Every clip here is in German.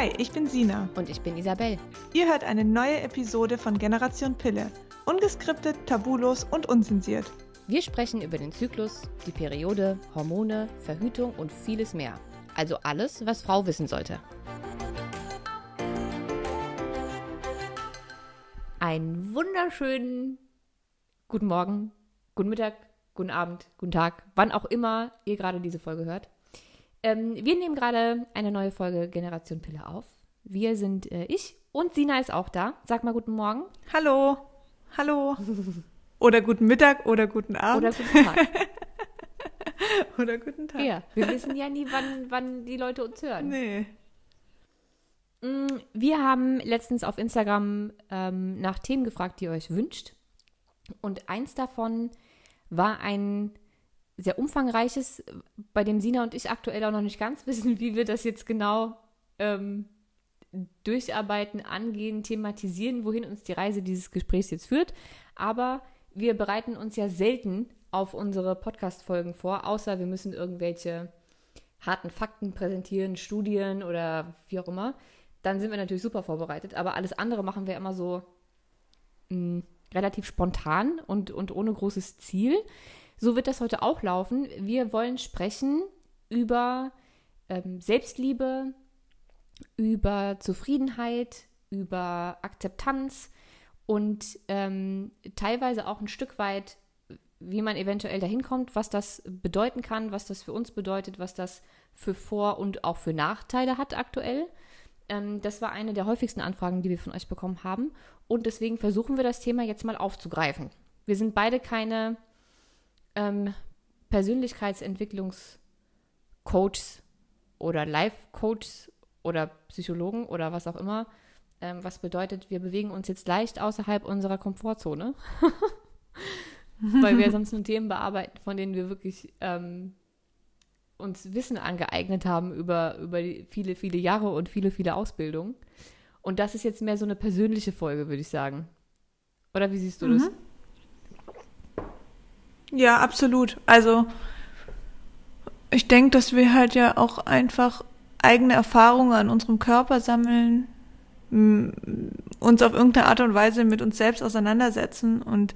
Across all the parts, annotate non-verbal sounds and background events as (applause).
Hi, ich bin Sina. Und ich bin Isabel. Ihr hört eine neue Episode von Generation Pille. Ungeskriptet, tabulos und unzensiert. Wir sprechen über den Zyklus, die Periode, Hormone, Verhütung und vieles mehr. Also alles, was Frau wissen sollte. Einen wunderschönen guten Morgen, guten Mittag, guten Abend, guten Tag, wann auch immer ihr gerade diese Folge hört. Ähm, wir nehmen gerade eine neue Folge Generation Pille auf. Wir sind äh, ich und Sina ist auch da. Sag mal guten Morgen. Hallo. Hallo. Oder guten Mittag oder guten Abend. Oder guten Tag. (laughs) oder guten Tag. Ja, wir wissen ja nie, wann, wann die Leute uns hören. Nee. Mm, Wir haben letztens auf Instagram ähm, nach Themen gefragt, die ihr euch wünscht. Und eins davon war ein sehr umfangreiches, bei dem Sina und ich aktuell auch noch nicht ganz (laughs) wissen, wie wir das jetzt genau ähm, durcharbeiten, angehen, thematisieren, wohin uns die Reise dieses Gesprächs jetzt führt. Aber wir bereiten uns ja selten auf unsere Podcast-Folgen vor, außer wir müssen irgendwelche harten Fakten präsentieren, Studien oder wie auch immer. Dann sind wir natürlich super vorbereitet. Aber alles andere machen wir immer so mh, relativ spontan und, und ohne großes Ziel. So wird das heute auch laufen. Wir wollen sprechen über ähm, Selbstliebe, über Zufriedenheit, über Akzeptanz und ähm, teilweise auch ein Stück weit, wie man eventuell dahin kommt, was das bedeuten kann, was das für uns bedeutet, was das für Vor- und auch für Nachteile hat aktuell. Ähm, das war eine der häufigsten Anfragen, die wir von euch bekommen haben. Und deswegen versuchen wir das Thema jetzt mal aufzugreifen. Wir sind beide keine ähm, Persönlichkeitsentwicklungscoaches oder Life-Coaches oder Psychologen oder was auch immer. Ähm, was bedeutet, wir bewegen uns jetzt leicht außerhalb unserer Komfortzone. (laughs) Weil wir (laughs) sonst nur Themen bearbeiten, von denen wir wirklich ähm, uns Wissen angeeignet haben über, über viele, viele Jahre und viele, viele Ausbildungen. Und das ist jetzt mehr so eine persönliche Folge, würde ich sagen. Oder wie siehst du das? Ja, absolut. Also ich denke, dass wir halt ja auch einfach eigene Erfahrungen an unserem Körper sammeln, uns auf irgendeine Art und Weise mit uns selbst auseinandersetzen und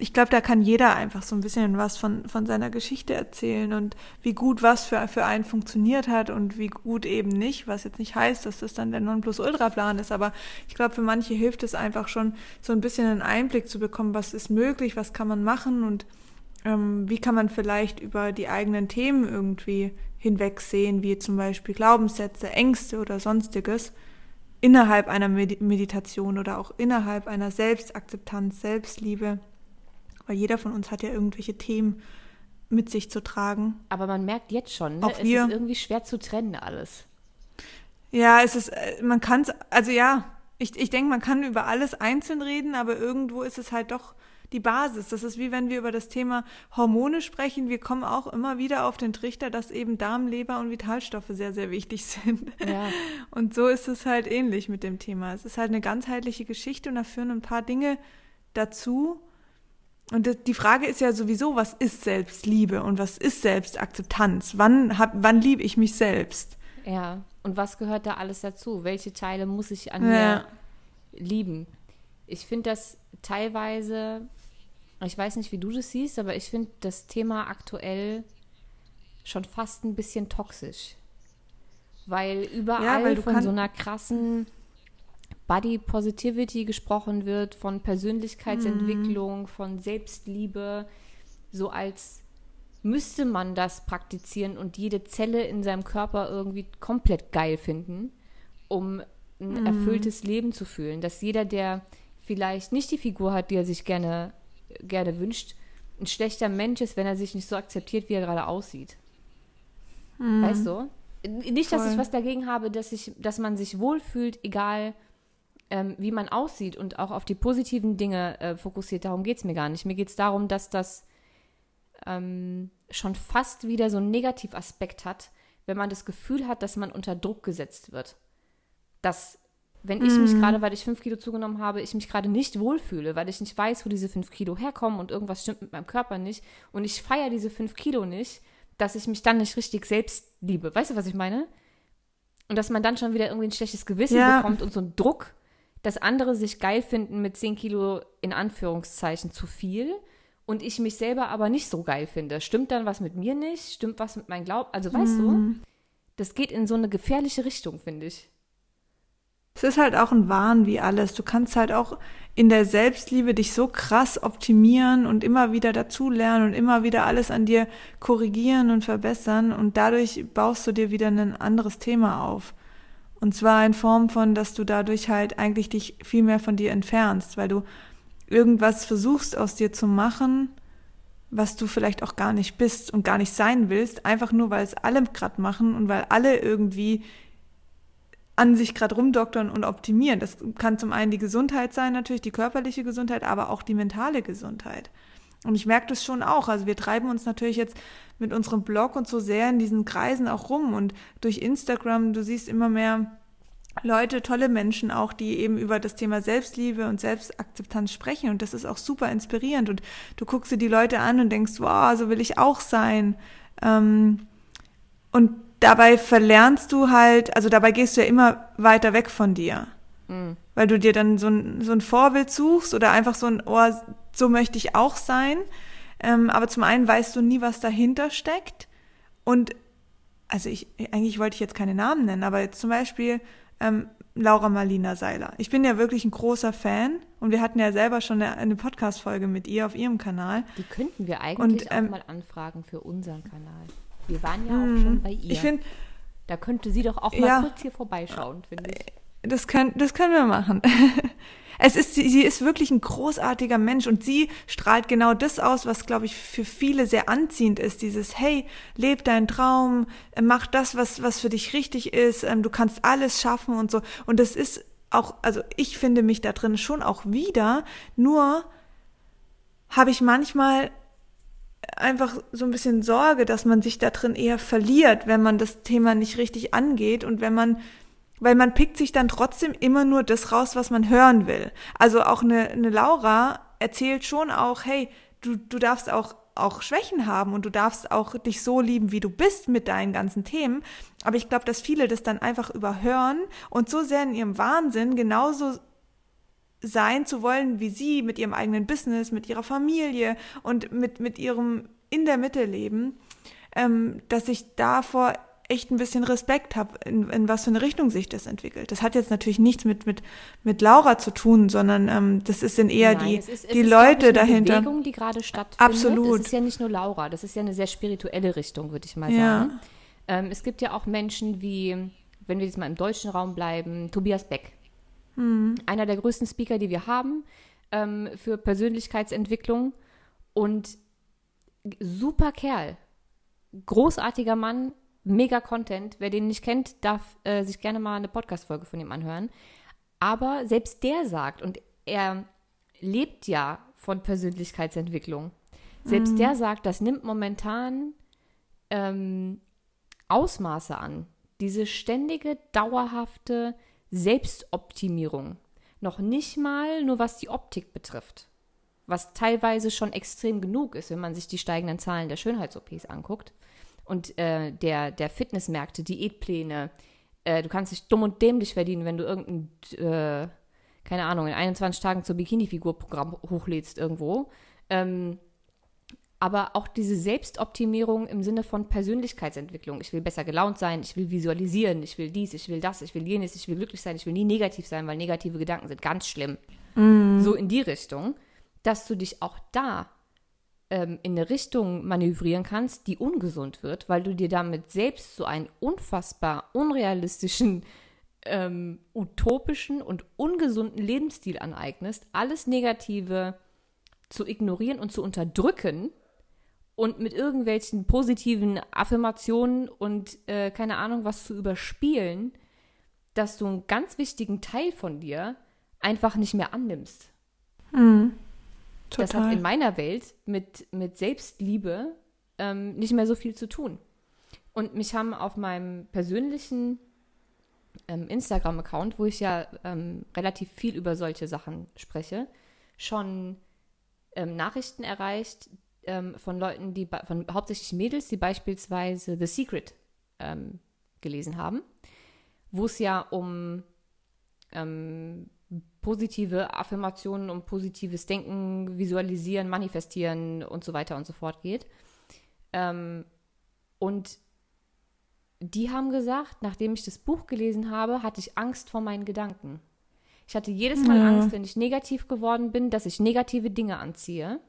ich glaube, da kann jeder einfach so ein bisschen was von, von seiner Geschichte erzählen und wie gut was für, für einen funktioniert hat und wie gut eben nicht, was jetzt nicht heißt, dass das dann der Nonplusultra-Plan ist, aber ich glaube, für manche hilft es einfach schon, so ein bisschen einen Einblick zu bekommen, was ist möglich, was kann man machen und ähm, wie kann man vielleicht über die eigenen Themen irgendwie hinwegsehen, wie zum Beispiel Glaubenssätze, Ängste oder sonstiges, innerhalb einer Medi Meditation oder auch innerhalb einer Selbstakzeptanz, Selbstliebe weil jeder von uns hat ja irgendwelche Themen mit sich zu tragen. Aber man merkt jetzt schon, ne? Auch es wir. ist irgendwie schwer zu trennen alles. Ja, es ist, äh, man kann es, also ja, ich, ich denke, man kann über alles einzeln reden, aber irgendwo ist es halt doch die Basis. Das ist wie wenn wir über das Thema Hormone sprechen. Wir kommen auch immer wieder auf den Trichter, dass eben Darm, Leber und Vitalstoffe sehr, sehr wichtig (laughs) sind. Ja. Und so ist es halt ähnlich mit dem Thema. Es ist halt eine ganzheitliche Geschichte und da führen ein paar Dinge dazu, und die Frage ist ja sowieso, was ist Selbstliebe und was ist Selbstakzeptanz? Wann, hab, wann liebe ich mich selbst? Ja. Und was gehört da alles dazu? Welche Teile muss ich an Ja. mir lieben? Ich finde das teilweise, ich weiß nicht, wie du das siehst, aber ich finde das Thema aktuell schon fast ein bisschen toxisch. Weil überall weil du von kann- so einer krassen Body Positivity gesprochen wird, von Persönlichkeitsentwicklung, von Selbstliebe, so als müsste man das praktizieren und jede Zelle in seinem Körper irgendwie komplett geil finden, um ein erfülltes Leben zu fühlen. Dass jeder, der vielleicht nicht die Figur hat, die er sich gerne, gerne wünscht, ein schlechter Mensch ist, wenn er sich nicht so akzeptiert, wie er gerade aussieht. Weißt du? Nicht, dass ich was dagegen habe, dass, ich, dass man sich wohlfühlt, egal ähm, wie man aussieht und auch auf die positiven Dinge äh, fokussiert. Darum geht es mir gar nicht. Mir geht es darum, dass das ähm, schon fast wieder so einen Negativaspekt hat, wenn man das Gefühl hat, dass man unter Druck gesetzt wird. Dass, wenn ich mich gerade, weil ich fünf Kilo zugenommen habe, ich mich gerade nicht wohlfühle, weil ich nicht weiß, wo diese fünf Kilo herkommen und irgendwas stimmt mit meinem Körper nicht und ich feiere diese fünf Kilo nicht, dass ich mich dann nicht richtig selbst liebe. Weißt du, was ich meine? Und dass man dann schon wieder irgendwie ein schlechtes Gewissen Ja. bekommt und so einen Druck, dass andere sich geil finden mit 10 Kilo in Anführungszeichen zu viel und ich mich selber aber nicht so geil finde. Stimmt dann was mit mir nicht? Stimmt was mit meinem Glauben? Also weißt du, das geht in so eine gefährliche Richtung, finde ich. Es ist halt auch ein Wahn wie alles. Du kannst halt auch in der Selbstliebe dich so krass optimieren und immer wieder dazulernen und immer wieder alles an dir korrigieren und verbessern und dadurch baust du dir wieder ein anderes Thema auf. Und zwar in Form von, dass du dadurch halt eigentlich dich viel mehr von dir entfernst, weil du irgendwas versuchst aus dir zu machen, was du vielleicht auch gar nicht bist und gar nicht sein willst, einfach nur weil es alle gerade machen und weil alle irgendwie an sich gerade rumdoktern und optimieren. Das kann zum einen die Gesundheit sein, natürlich die körperliche Gesundheit, aber auch die mentale Gesundheit. Und ich merke das schon auch. Also wir treiben uns natürlich jetzt mit unserem Blog und so sehr in diesen Kreisen auch rum und durch Instagram, du siehst immer mehr Leute, tolle Menschen auch, die eben über das Thema Selbstliebe und Selbstakzeptanz sprechen und das ist auch super inspirierend und du guckst dir die Leute an und denkst, wow, so will ich auch sein. Ähm, und dabei verlernst du halt, also dabei gehst du ja immer weiter weg von dir. Weil du dir dann so ein, so ein Vorbild suchst oder einfach so ein, oh, so möchte ich auch sein. Ähm, aber zum einen weißt du nie, was dahinter steckt. Und also ich, eigentlich wollte ich jetzt keine Namen nennen, aber jetzt zum Beispiel ähm, Laura Marlina Seiler. Ich bin ja wirklich ein großer Fan und wir hatten ja selber schon eine, eine Podcast-Folge mit ihr auf ihrem Kanal. Die könnten wir eigentlich Und, ähm, auch mal anfragen für unseren Kanal. Wir waren ja auch schon bei ihr. Ich finde, da könnte sie doch auch mal Ja. kurz hier vorbeischauen, finde ich. Das können, das können wir machen. (laughs) Es ist, sie, ist wirklich ein großartiger Mensch und sie strahlt genau das aus, was, glaube ich, für viele sehr anziehend ist. Dieses, hey, leb deinen Traum, äh, mach das, was, was für dich richtig ist, ähm, du kannst alles schaffen und so. Und das ist auch, also ich finde mich da drin schon auch wieder, nur habe ich manchmal einfach so ein bisschen Sorge, dass man sich da drin eher verliert, wenn man das Thema nicht richtig angeht und wenn man, weil man pickt sich dann trotzdem immer nur das raus, was man hören will. Also auch eine, eine Laura erzählt schon auch, hey, du, du darfst auch auch Schwächen haben und du darfst auch dich so lieben, wie du bist mit deinen ganzen Themen. Aber ich glaube, dass viele das dann einfach überhören und so sehr in ihrem Wahnsinn genauso sein zu wollen wie sie mit ihrem eigenen Business, mit ihrer Familie und mit, mit ihrem in der Mitte leben, ähm, dass ich davor echt ein bisschen Respekt habe, in, in was für eine Richtung sich das entwickelt. Das hat jetzt natürlich nichts mit, mit, mit Laura zu tun, sondern ähm, das ist sind eher Nein, die, es ist, es die ist, Leute eine dahinter. Bewegung, die gerade stattfindet. Absolut. Es ist ja nicht nur Laura, das ist ja eine sehr spirituelle Richtung, würde ich mal Ja. sagen. Ähm, es gibt ja auch Menschen wie, wenn wir jetzt mal im deutschen Raum bleiben, Tobias Beck. Mhm. Einer der größten Speaker, die wir haben ähm, für Persönlichkeitsentwicklung und super Kerl. Großartiger Mann, mega Content. Wer den nicht kennt, darf äh, sich gerne mal eine Podcast-Folge von ihm anhören. Aber selbst der sagt, und er lebt ja von Persönlichkeitsentwicklung, selbst der sagt, das nimmt momentan ähm, Ausmaße an. Diese ständige, dauerhafte Selbstoptimierung. Noch nicht mal nur was die Optik betrifft. Was teilweise schon extrem genug ist, wenn man sich die steigenden Zahlen der Schönheits-OPs anguckt. Und äh, der, der Fitnessmärkte, Diätpläne. Äh, du kannst dich dumm und dämlich verdienen, wenn du irgendein, äh, keine Ahnung, in 21 Tagen zur Bikini-Figur-Programm hochlädst irgendwo. Ähm, aber auch diese Selbstoptimierung im Sinne von Persönlichkeitsentwicklung. Ich will besser gelaunt sein, ich will visualisieren, ich will dies, ich will das, ich will jenes, ich will glücklich sein, ich will nie negativ sein, weil negative Gedanken sind ganz schlimm. So in die Richtung, dass du dich auch da ähm, in eine Richtung manövrieren kannst, die ungesund wird, weil du dir damit selbst so einen unfassbar unrealistischen, ähm, utopischen und ungesunden Lebensstil aneignest, alles Negative zu ignorieren und zu unterdrücken und mit irgendwelchen positiven Affirmationen und äh, keine Ahnung was zu überspielen, dass du einen ganz wichtigen Teil von dir einfach nicht mehr annimmst. Das hat Total. in meiner Welt mit, mit Selbstliebe ähm, nicht mehr so viel zu tun. Und mich haben auf meinem persönlichen ähm, Instagram-Account, wo ich ja ähm, relativ viel über solche Sachen spreche, schon ähm, Nachrichten erreicht ähm, von Leuten, die von hauptsächlich Mädels, die beispielsweise The Secret ähm, gelesen haben wo es ja um ähm, positive Affirmationen, um positives Denken, Visualisieren, Manifestieren und so weiter und so fort geht. Ähm, und die haben gesagt, nachdem ich das Buch gelesen habe, hatte ich Angst vor meinen Gedanken. Ich hatte jedes Mal ja. Angst, wenn ich negativ geworden bin, dass ich negative Dinge anziehe.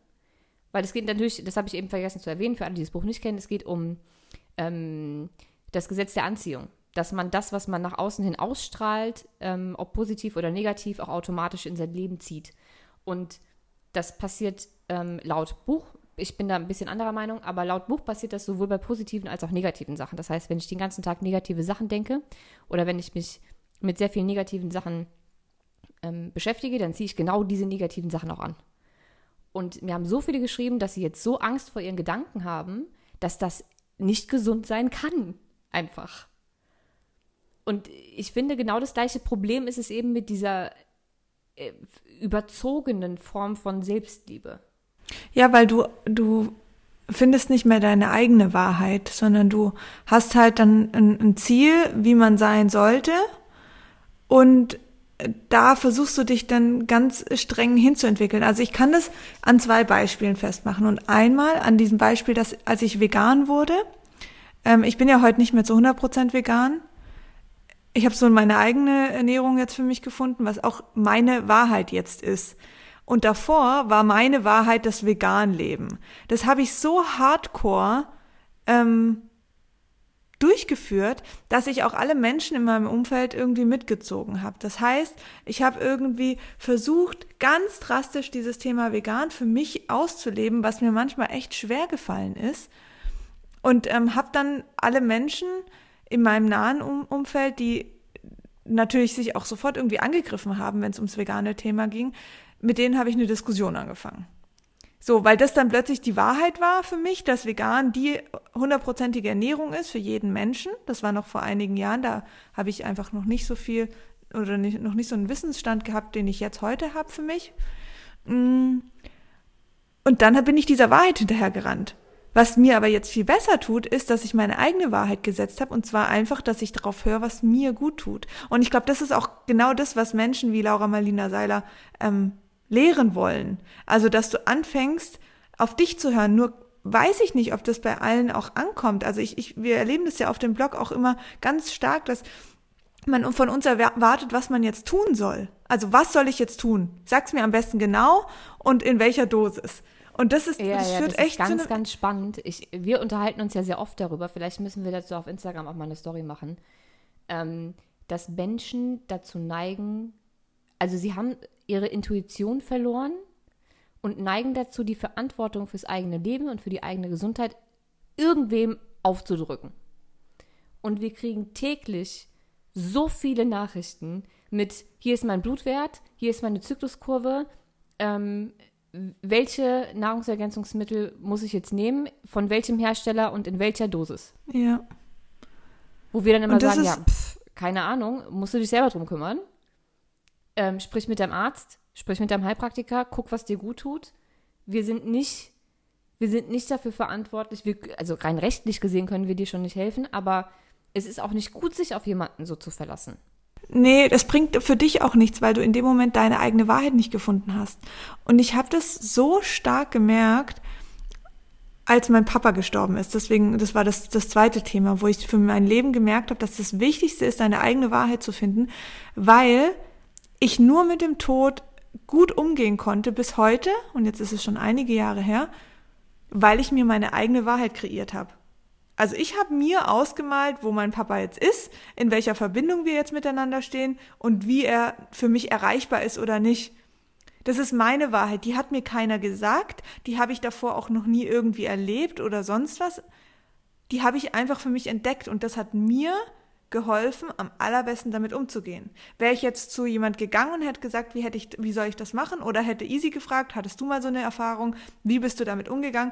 Weil es geht natürlich, das habe ich eben vergessen zu erwähnen, für alle, die das Buch nicht kennen, es geht um ähm, das Gesetz der Anziehung. Dass man das, was man nach außen hin ausstrahlt, ähm, ob positiv oder negativ, auch automatisch in sein Leben zieht. Und das passiert ähm, laut Buch, ich bin da ein bisschen anderer Meinung, aber laut Buch passiert das sowohl bei positiven als auch negativen Sachen. Das heißt, wenn ich den ganzen Tag negative Sachen denke oder wenn ich mich mit sehr vielen negativen Sachen ähm, beschäftige, dann ziehe ich genau diese negativen Sachen auch an. Und mir haben so viele geschrieben, dass sie jetzt so Angst vor ihren Gedanken haben, dass das nicht gesund sein kann. Einfach. Und ich finde, genau das gleiche Problem ist es eben mit dieser äh, überzogenen Form von Selbstliebe. Ja, weil du, du findest nicht mehr deine eigene Wahrheit, sondern du hast halt dann ein, ein Ziel, wie man sein sollte. Und da versuchst du dich dann ganz streng hinzuentwickeln. Also ich kann das an zwei Beispielen festmachen. Und einmal an diesem Beispiel, dass als ich vegan wurde, ähm, ich bin ja heute nicht mehr zu 100 Prozent vegan. Ich habe so meine eigene Ernährung jetzt für mich gefunden, was auch meine Wahrheit jetzt ist. Und davor war meine Wahrheit das Veganleben. Das habe ich so hardcore ähm, durchgeführt, dass ich auch alle Menschen in meinem Umfeld irgendwie mitgezogen habe. Das heißt, ich habe irgendwie versucht, ganz drastisch dieses Thema vegan für mich auszuleben, was mir manchmal echt schwer gefallen ist. Und ähm, habe dann alle Menschen in meinem nahen um Umfeld, die natürlich sich auch sofort irgendwie angegriffen haben, wenn es ums vegane Thema ging, mit denen habe ich eine Diskussion angefangen. So, weil das dann plötzlich die Wahrheit war für mich, dass vegan die hundertprozentige Ernährung ist für jeden Menschen. Das war noch vor einigen Jahren, da habe ich einfach noch nicht so viel oder nicht, noch nicht so einen Wissensstand gehabt, den ich jetzt heute habe für mich. Mm. Und dann bin ich dieser Wahrheit hinterhergerannt. Was mir aber jetzt viel besser tut, ist, dass ich meine eigene Wahrheit gesetzt habe und zwar einfach, dass ich darauf höre, was mir gut tut. Und ich glaube, das ist auch genau das, was Menschen wie Laura Marlina Seiler ähm, lehren wollen. Also, dass du anfängst, auf dich zu hören. Nur weiß ich nicht, ob das bei allen auch ankommt. Also ich, ich, wir erleben das ja auf dem Blog auch immer ganz stark, dass man von uns erwartet, was man jetzt tun soll. Also was soll ich jetzt tun? Sag's mir am besten genau und in welcher Dosis. Und das ist, ja, das ja, führt das echt ist ganz, zu ganz spannend. Ich, wir unterhalten uns ja sehr oft darüber. Vielleicht müssen wir dazu auf Instagram auch mal eine Story machen, ähm, dass Menschen dazu neigen, also sie haben ihre Intuition verloren und neigen dazu, die Verantwortung fürs eigene Leben und für die eigene Gesundheit irgendwem aufzudrücken. Und wir kriegen täglich so viele Nachrichten mit, hier ist mein Blutwert, hier ist meine Zykluskurve, ähm, welche Nahrungsergänzungsmittel muss ich jetzt nehmen, von welchem Hersteller und in welcher Dosis. Ja. Wo wir dann immer sagen, ja, pf, keine Ahnung, musst du dich selber drum kümmern. Ähm, sprich mit deinem Arzt, sprich mit deinem Heilpraktiker, guck, was dir gut tut. Wir sind nicht, wir sind nicht dafür verantwortlich, wir, also rein rechtlich gesehen können wir dir schon nicht helfen, aber es ist auch nicht gut, sich auf jemanden so zu verlassen. Nee, das bringt für dich auch nichts, weil du in dem Moment deine eigene Wahrheit nicht gefunden hast. Und ich habe das so stark gemerkt, als mein Papa gestorben ist. Deswegen, das war das, das zweite Thema, wo ich für mein Leben gemerkt habe, dass das Wichtigste ist, deine eigene Wahrheit zu finden, weil ich nur mit dem Tod gut umgehen konnte bis heute, und jetzt ist es schon einige Jahre her, weil ich mir meine eigene Wahrheit kreiert habe. Also ich habe mir ausgemalt, wo mein Papa jetzt ist, in welcher Verbindung wir jetzt miteinander stehen und wie er für mich erreichbar ist oder nicht. Das ist meine Wahrheit. Die hat mir keiner gesagt. Die habe ich davor auch noch nie irgendwie erlebt oder sonst was. Die habe ich einfach für mich entdeckt und das hat mir geholfen, am allerbesten damit umzugehen. Wäre ich jetzt zu jemand gegangen und hätte gesagt, wie hätte ich, wie soll ich das machen? Oder hätte Easy gefragt, hattest du mal so eine Erfahrung? Wie bist du damit umgegangen?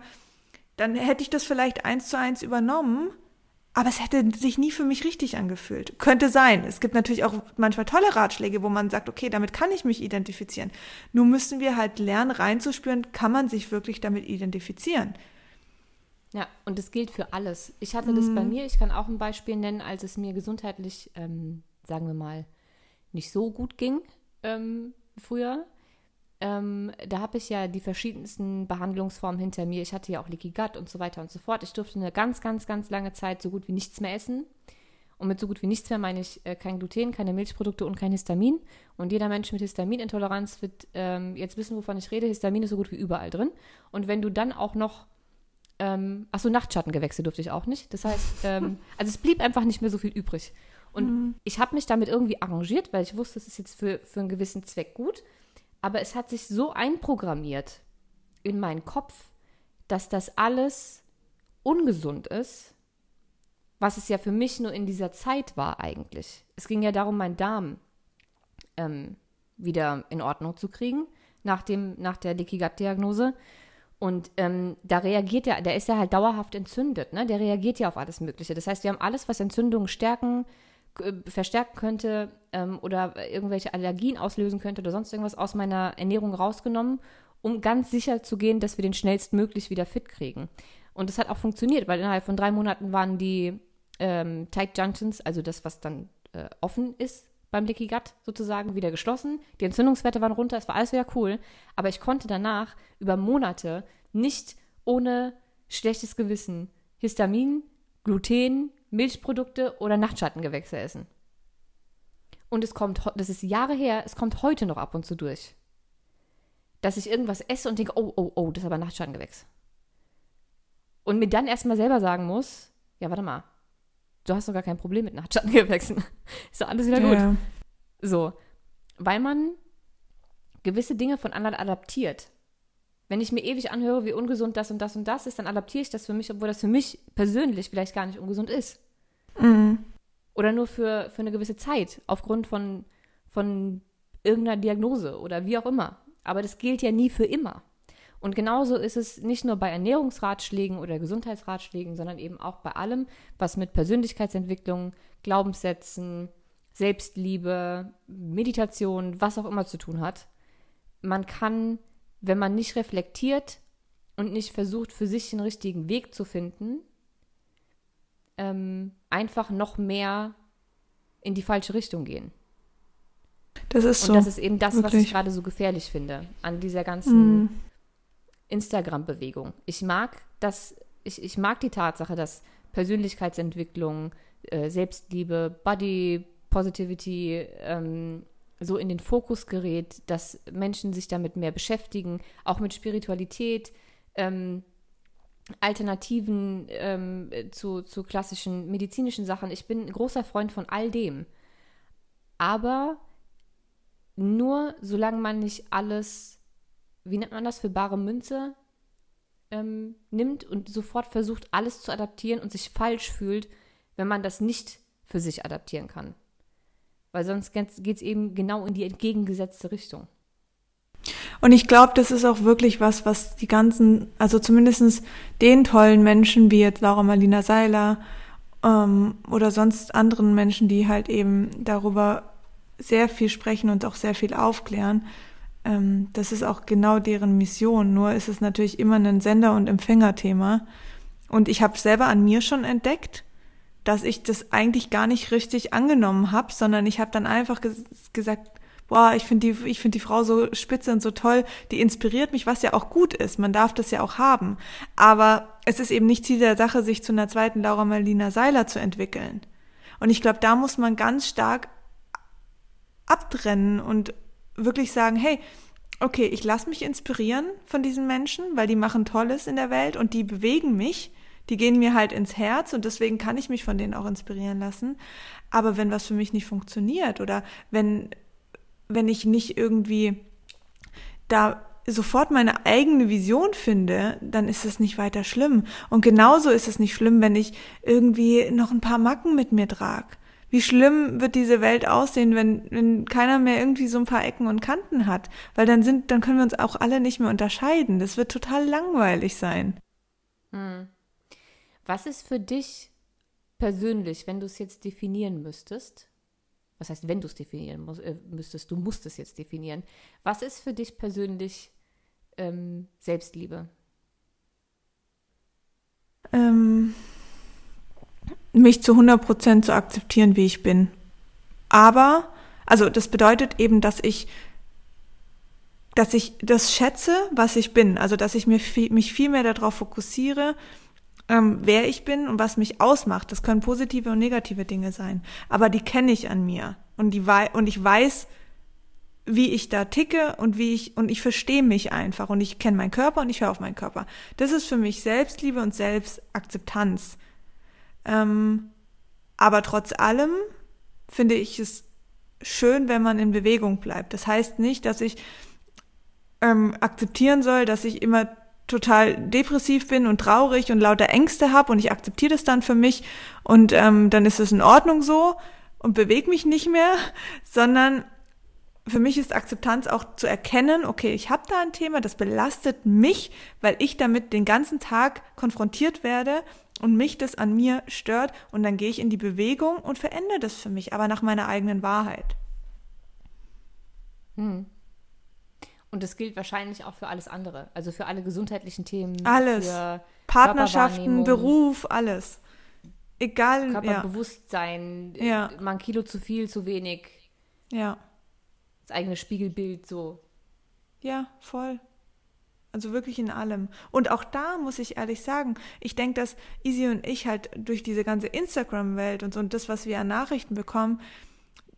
Dann hätte ich das vielleicht eins zu eins übernommen, aber es hätte sich nie für mich richtig angefühlt. Könnte sein. Es gibt natürlich auch manchmal tolle Ratschläge, wo man sagt, okay, damit kann ich mich identifizieren. Nur müssen wir halt lernen, reinzuspüren, kann man sich wirklich damit identifizieren. Ja, und das gilt für alles. Ich hatte das bei mhm. mir, ich kann auch ein Beispiel nennen, als es mir gesundheitlich ähm, sagen wir mal, nicht so gut ging ähm, früher. Ähm, da habe ich ja die verschiedensten Behandlungsformen hinter mir. Ich hatte ja auch Leaky Gut und so weiter und so fort. Ich durfte eine ganz, ganz, ganz lange Zeit so gut wie nichts mehr essen. Und mit so gut wie nichts mehr meine ich äh, kein Gluten, keine Milchprodukte und kein Histamin. Und jeder Mensch mit Histaminintoleranz wird ähm, jetzt wissen, wovon ich rede. Histamin ist so gut wie überall drin. Und wenn du dann auch noch, ähm, achso, Nachtschattengewächse durfte ich auch nicht. Das heißt, ähm, (laughs) also es blieb einfach nicht mehr so viel übrig. Und mhm. ich habe mich damit irgendwie arrangiert, weil ich wusste, es ist jetzt für, für einen gewissen Zweck gut. Aber es hat sich so einprogrammiert in meinen Kopf, dass das alles ungesund ist was es ja für mich nur in dieser Zeit war eigentlich. Es ging ja darum, meinen Darm ähm, wieder in Ordnung zu kriegen nach, dem, nach der Leaky Gut-Diagnose. Und ähm, da reagiert ja, der ist ja halt dauerhaft entzündet, ne? Der reagiert ja auf alles Mögliche. Das heißt, wir haben alles, was Entzündungen stärken, verstärken könnte ähm, oder irgendwelche Allergien auslösen könnte oder sonst irgendwas aus meiner Ernährung rausgenommen, um ganz sicher zu gehen, dass wir den schnellstmöglich wieder fit kriegen. Und das hat auch funktioniert, weil innerhalb von drei Monaten waren die ähm, Tight Junctions, also das, was dann äh, offen ist beim Leaky Gut sozusagen, wieder geschlossen. Die Entzündungswerte waren runter, es war alles wieder cool. Aber ich konnte danach über Monate nicht ohne schlechtes Gewissen Histamin, Gluten, Milchprodukte oder Nachtschattengewächse essen. Und es kommt, das ist Jahre her, es kommt heute noch ab und zu durch. Dass ich irgendwas esse und denke, oh, oh, oh, das ist aber Nachtschattengewächs. Und mir dann erstmal selber sagen muss, ja, warte mal, du hast doch gar kein Problem mit Nachtschattengewächsen. (laughs) ist doch alles wieder gut. Ja. So, weil man gewisse Dinge von anderen adaptiert. Wenn ich mir ewig anhöre, wie ungesund das und das und das ist, dann adaptiere ich das für mich, obwohl das für mich persönlich vielleicht gar nicht ungesund ist. Mhm. Oder nur für, für eine gewisse Zeit, aufgrund von, von irgendeiner Diagnose oder wie auch immer. Aber das gilt ja nie für immer. Und genauso ist es nicht nur bei Ernährungsratschlägen oder Gesundheitsratschlägen, sondern eben auch bei allem, was mit Persönlichkeitsentwicklung, Glaubenssätzen, Selbstliebe, Meditation, was auch immer zu tun hat. Man kann, wenn man nicht reflektiert und nicht versucht, für sich den richtigen Weg zu finden, ähm, einfach noch mehr in die falsche Richtung gehen. Das ist so. Und das ist eben das, wirklich. was ich gerade so gefährlich finde an dieser ganzen mm. Instagram-Bewegung. Ich mag das, ich, ich mag die Tatsache, dass Persönlichkeitsentwicklung, äh, Selbstliebe, Body Positivity ähm, so in den Fokus gerät, dass Menschen sich damit mehr beschäftigen, auch mit Spiritualität, ähm, Alternativen ähm, zu, zu klassischen medizinischen Sachen. Ich bin ein großer Freund von all dem. Aber nur solange man nicht alles wie nennt man das, für bare Münze ähm, nimmt und sofort versucht, alles zu adaptieren und sich falsch fühlt, wenn man das nicht für sich adaptieren kann. Weil sonst geht es eben genau in die entgegengesetzte Richtung. Und ich glaube, das ist auch wirklich was, was die ganzen, also zumindest den tollen Menschen wie jetzt Laura Marlina Seiler ähm, oder sonst anderen Menschen, die halt eben darüber sehr viel sprechen und auch sehr viel aufklären, ähm, das ist auch genau deren Mission. Nur ist es natürlich immer ein Sender- und Empfängerthema. Und ich habe selber an mir schon entdeckt, dass ich das eigentlich gar nicht richtig angenommen habe, sondern ich habe dann einfach ges gesagt, boah, ich finde die, ich finde die Frau so spitze und so toll, die inspiriert mich, was ja auch gut ist. Man darf das ja auch haben. Aber es ist eben nicht Ziel der Sache, sich zu einer zweiten Laura Marlina Seiler zu entwickeln. Und ich glaube, da muss man ganz stark abtrennen und wirklich sagen, hey, okay, ich lasse mich inspirieren von diesen Menschen, weil die machen Tolles in der Welt und die bewegen mich. Die gehen mir halt ins Herz und deswegen kann ich mich von denen auch inspirieren lassen. Aber wenn was für mich nicht funktioniert oder wenn, wenn ich nicht irgendwie da sofort meine eigene Vision finde, dann ist es nicht weiter schlimm. Und genauso ist es nicht schlimm, wenn ich irgendwie noch ein paar Macken mit mir trage. Wie schlimm wird diese Welt aussehen, wenn, wenn keiner mehr irgendwie so ein paar Ecken und Kanten hat? Weil dann sind, dann können wir uns auch alle nicht mehr unterscheiden. Das wird total langweilig sein. Hm. Was ist für dich persönlich, wenn du es jetzt definieren müsstest? Was heißt, wenn du es definieren muss, äh, müsstest? Du musst es jetzt definieren. Was ist für dich persönlich ähm, Selbstliebe? Ähm mich zu 100 Prozent zu akzeptieren, wie ich bin. Aber, also das bedeutet eben, dass ich dass ich das schätze, was ich bin. Also dass ich mir viel, mich viel mehr darauf fokussiere, ähm, wer ich bin und was mich ausmacht. Das können positive und negative Dinge sein. Aber die kenne ich an mir. Und, die, und ich weiß, wie ich da ticke und wie ich, und ich verstehe mich einfach und ich kenne meinen Körper und ich höre auf meinen Körper. Das ist für mich Selbstliebe und Selbstakzeptanz. Ähm, aber trotz allem finde ich es schön, wenn man in Bewegung bleibt. Das heißt nicht, dass ich ähm, akzeptieren soll, dass ich immer total depressiv bin und traurig und lauter Ängste habe und ich akzeptiere das dann für mich und ähm, dann ist es in Ordnung so und bewege mich nicht mehr, (laughs) sondern für mich ist Akzeptanz auch zu erkennen, okay, ich habe da ein Thema, das belastet mich, weil ich damit den ganzen Tag konfrontiert werde und mich das an mir stört und dann gehe ich in die Bewegung und verändere das für mich, aber nach meiner eigenen Wahrheit. Hm. Und das gilt wahrscheinlich auch für alles andere. Also für alle gesundheitlichen Themen. Alles. Partnerschaften, Beruf, alles. Egal. Körperbewusstsein, ja. mal ein Kilo zu viel, zu wenig. Ja. Das eigene Spiegelbild so. Ja, voll. Also wirklich in allem. Und auch da muss ich ehrlich sagen, ich denke, dass Easy und ich halt durch diese ganze Instagram-Welt und so und das, was wir an Nachrichten bekommen,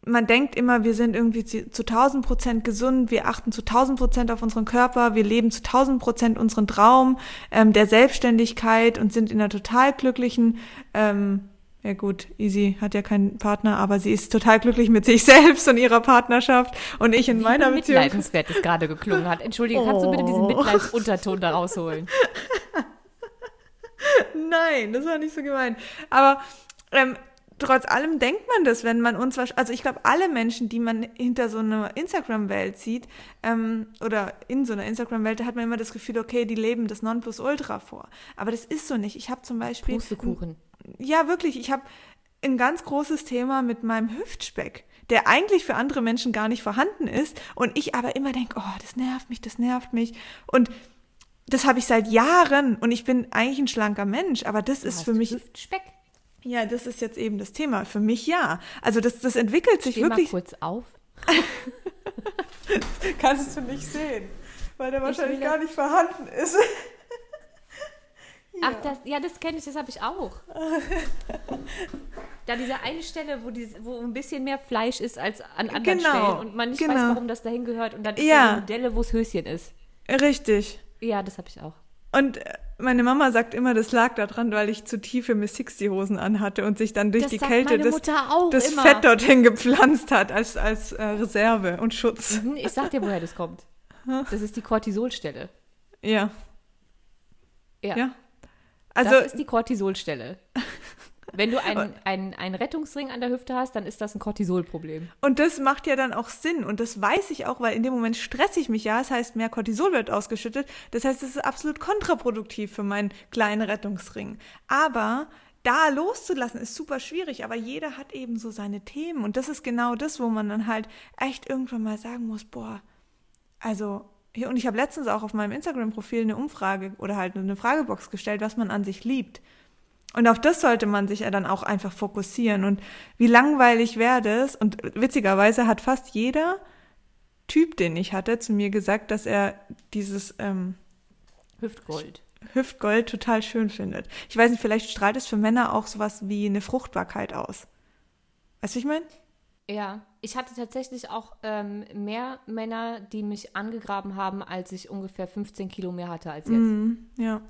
man denkt immer, wir sind irgendwie zu, zu 1000 Prozent gesund, wir achten zu 1000 Prozent auf unseren Körper, wir leben zu 1000 Prozent unseren Traum ähm, der Selbstständigkeit und sind in einer total glücklichen, ähm, ja gut, Easy hat ja keinen Partner, aber sie ist total glücklich mit sich (laughs) selbst und ihrer Partnerschaft und ich in Wie meiner Beziehung. Mitleidenswert es gerade geklungen hat. Entschuldige, oh. kannst du bitte diesen oh. Mitleidsunterton da rausholen? (laughs) Nein, das war nicht so gemeint. Aber ähm, trotz allem denkt man das, wenn man uns, also ich glaube, alle Menschen, die man hinter so einer Instagram-Welt sieht, ähm, oder in so einer Instagram-Welt, da hat man immer das Gefühl, okay, die leben das Nonplusultra vor. Aber das ist so nicht. Ich habe zum Beispiel. Pustekuchen. Ja, wirklich. Ich habe ein ganz großes Thema mit meinem Hüftspeck, der eigentlich für andere Menschen gar nicht vorhanden ist. Und ich aber immer denke, oh, das nervt mich, das nervt mich. Und das habe ich seit Jahren und ich bin eigentlich ein schlanker Mensch, aber das du ist für mich. Hüftspeck? Ja, das ist jetzt eben das Thema. Für mich ja. Also das, das entwickelt sich Steh wirklich. Mal kurz auf. (laughs) Kannst du nicht sehen, weil der wahrscheinlich gar nicht vorhanden ist. (laughs) ja. Ach, das, ja, das kenne ich, das habe ich auch. (laughs) da diese eine Stelle, wo, die, wo ein bisschen mehr Fleisch ist als an anderen genau, Stellen und man nicht genau. weiß, warum das dahin gehört und dann ja. eine Delle, wo es Höschen ist. Richtig. Ja, das habe ich auch. Und äh, meine Mama sagt immer, das lag daran, weil ich zu tiefe Miss Sixty Hosen anhatte und sich dann durch das die Kälte das, das Fett dorthin gepflanzt hat als, als äh, Reserve und Schutz. Mhm, ich sag dir, woher das kommt. (laughs) Das ist die Cortisolstelle. Ja. Ja. ja. Also, das ist die Cortisolstelle. (laughs) Wenn du einen, einen, einen Rettungsring an der Hüfte hast, dann ist das ein Cortisolproblem. Und das macht ja dann auch Sinn. Und das weiß ich auch, weil in dem Moment stresse ich mich ja. Das heißt, mehr Cortisol wird ausgeschüttet. Das heißt, es ist absolut kontraproduktiv für meinen kleinen Rettungsring. Aber da loszulassen ist super schwierig, aber jeder hat eben so seine Themen. Und das ist genau das, wo man dann halt echt irgendwann mal sagen muss, boah, also und ich habe letztens auch auf meinem Instagram-Profil eine Umfrage oder halt eine Fragebox gestellt, was man an sich liebt. Und auf das sollte man sich ja dann auch einfach fokussieren. Und wie langweilig wäre das? Und witzigerweise hat fast jeder Typ, den ich hatte, zu mir gesagt, dass er dieses ähm, Hüftgold. Hüftgold total schön findet. Ich weiß nicht, vielleicht strahlt es für Männer auch sowas wie eine Fruchtbarkeit aus. Weißt du, ich meine? Ja, ich hatte tatsächlich auch ähm, mehr Männer, die mich angegraben haben, als ich ungefähr 15 Kilo mehr hatte als jetzt. Mm, ja.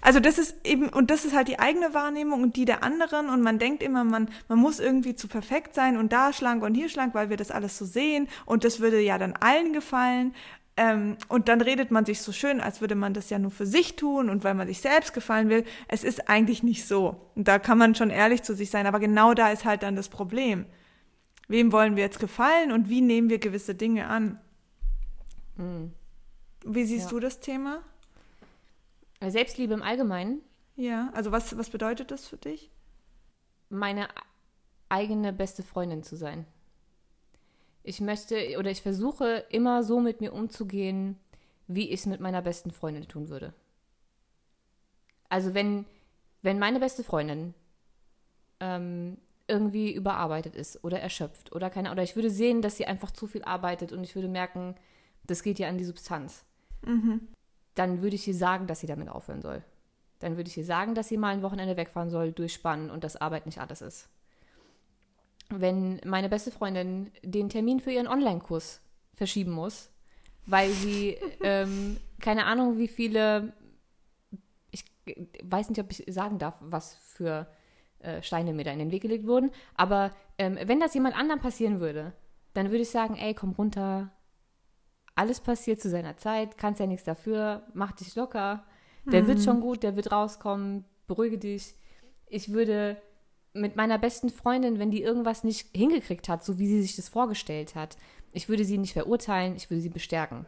Also das ist eben, und das ist halt die eigene Wahrnehmung und die der anderen und man denkt immer, man, man muss irgendwie zu perfekt sein und da schlank und hier schlank, weil wir das alles so sehen und das würde ja dann allen gefallen. Ähm, und dann redet man sich so schön, als würde man das ja nur für sich tun und weil man sich selbst gefallen will. Es ist eigentlich nicht so. Und da kann man schon ehrlich zu sich sein, aber genau da ist halt dann das Problem. Wem wollen wir jetzt gefallen und wie nehmen wir gewisse Dinge an? Mhm. Wie siehst ja. du das Thema? Selbstliebe im Allgemeinen. Ja, also was, was bedeutet das für dich? Meine eigene beste Freundin zu sein. Ich möchte oder ich versuche immer so mit mir umzugehen, wie ich es mit meiner besten Freundin tun würde. Also wenn, wenn meine beste Freundin ähm, irgendwie überarbeitet ist oder erschöpft oder keine oder ich würde sehen, dass sie einfach zu viel arbeitet und ich würde merken, das geht ja an die Substanz. Mhm. Dann würde ich ihr sagen, dass sie damit aufhören soll. Dann würde ich ihr sagen, dass sie mal ein Wochenende wegfahren soll, durchspannen und dass Arbeit nicht alles ist. Wenn meine beste Freundin den Termin für ihren Online-Kurs verschieben muss, weil sie (laughs) ähm, keine Ahnung, wie viele, ich weiß nicht, ob ich sagen darf, was für äh, Steine mir da in den Weg gelegt wurden, aber ähm, wenn das jemand anderem passieren würde, dann würde ich sagen, ey, komm runter, alles passiert zu seiner Zeit, kannst ja nichts dafür, mach dich locker, der Mhm. wird schon gut, der wird rauskommen, beruhige dich. Ich würde mit meiner besten Freundin, wenn die irgendwas nicht hingekriegt hat, so wie sie sich das vorgestellt hat, ich würde sie nicht verurteilen, ich würde sie bestärken.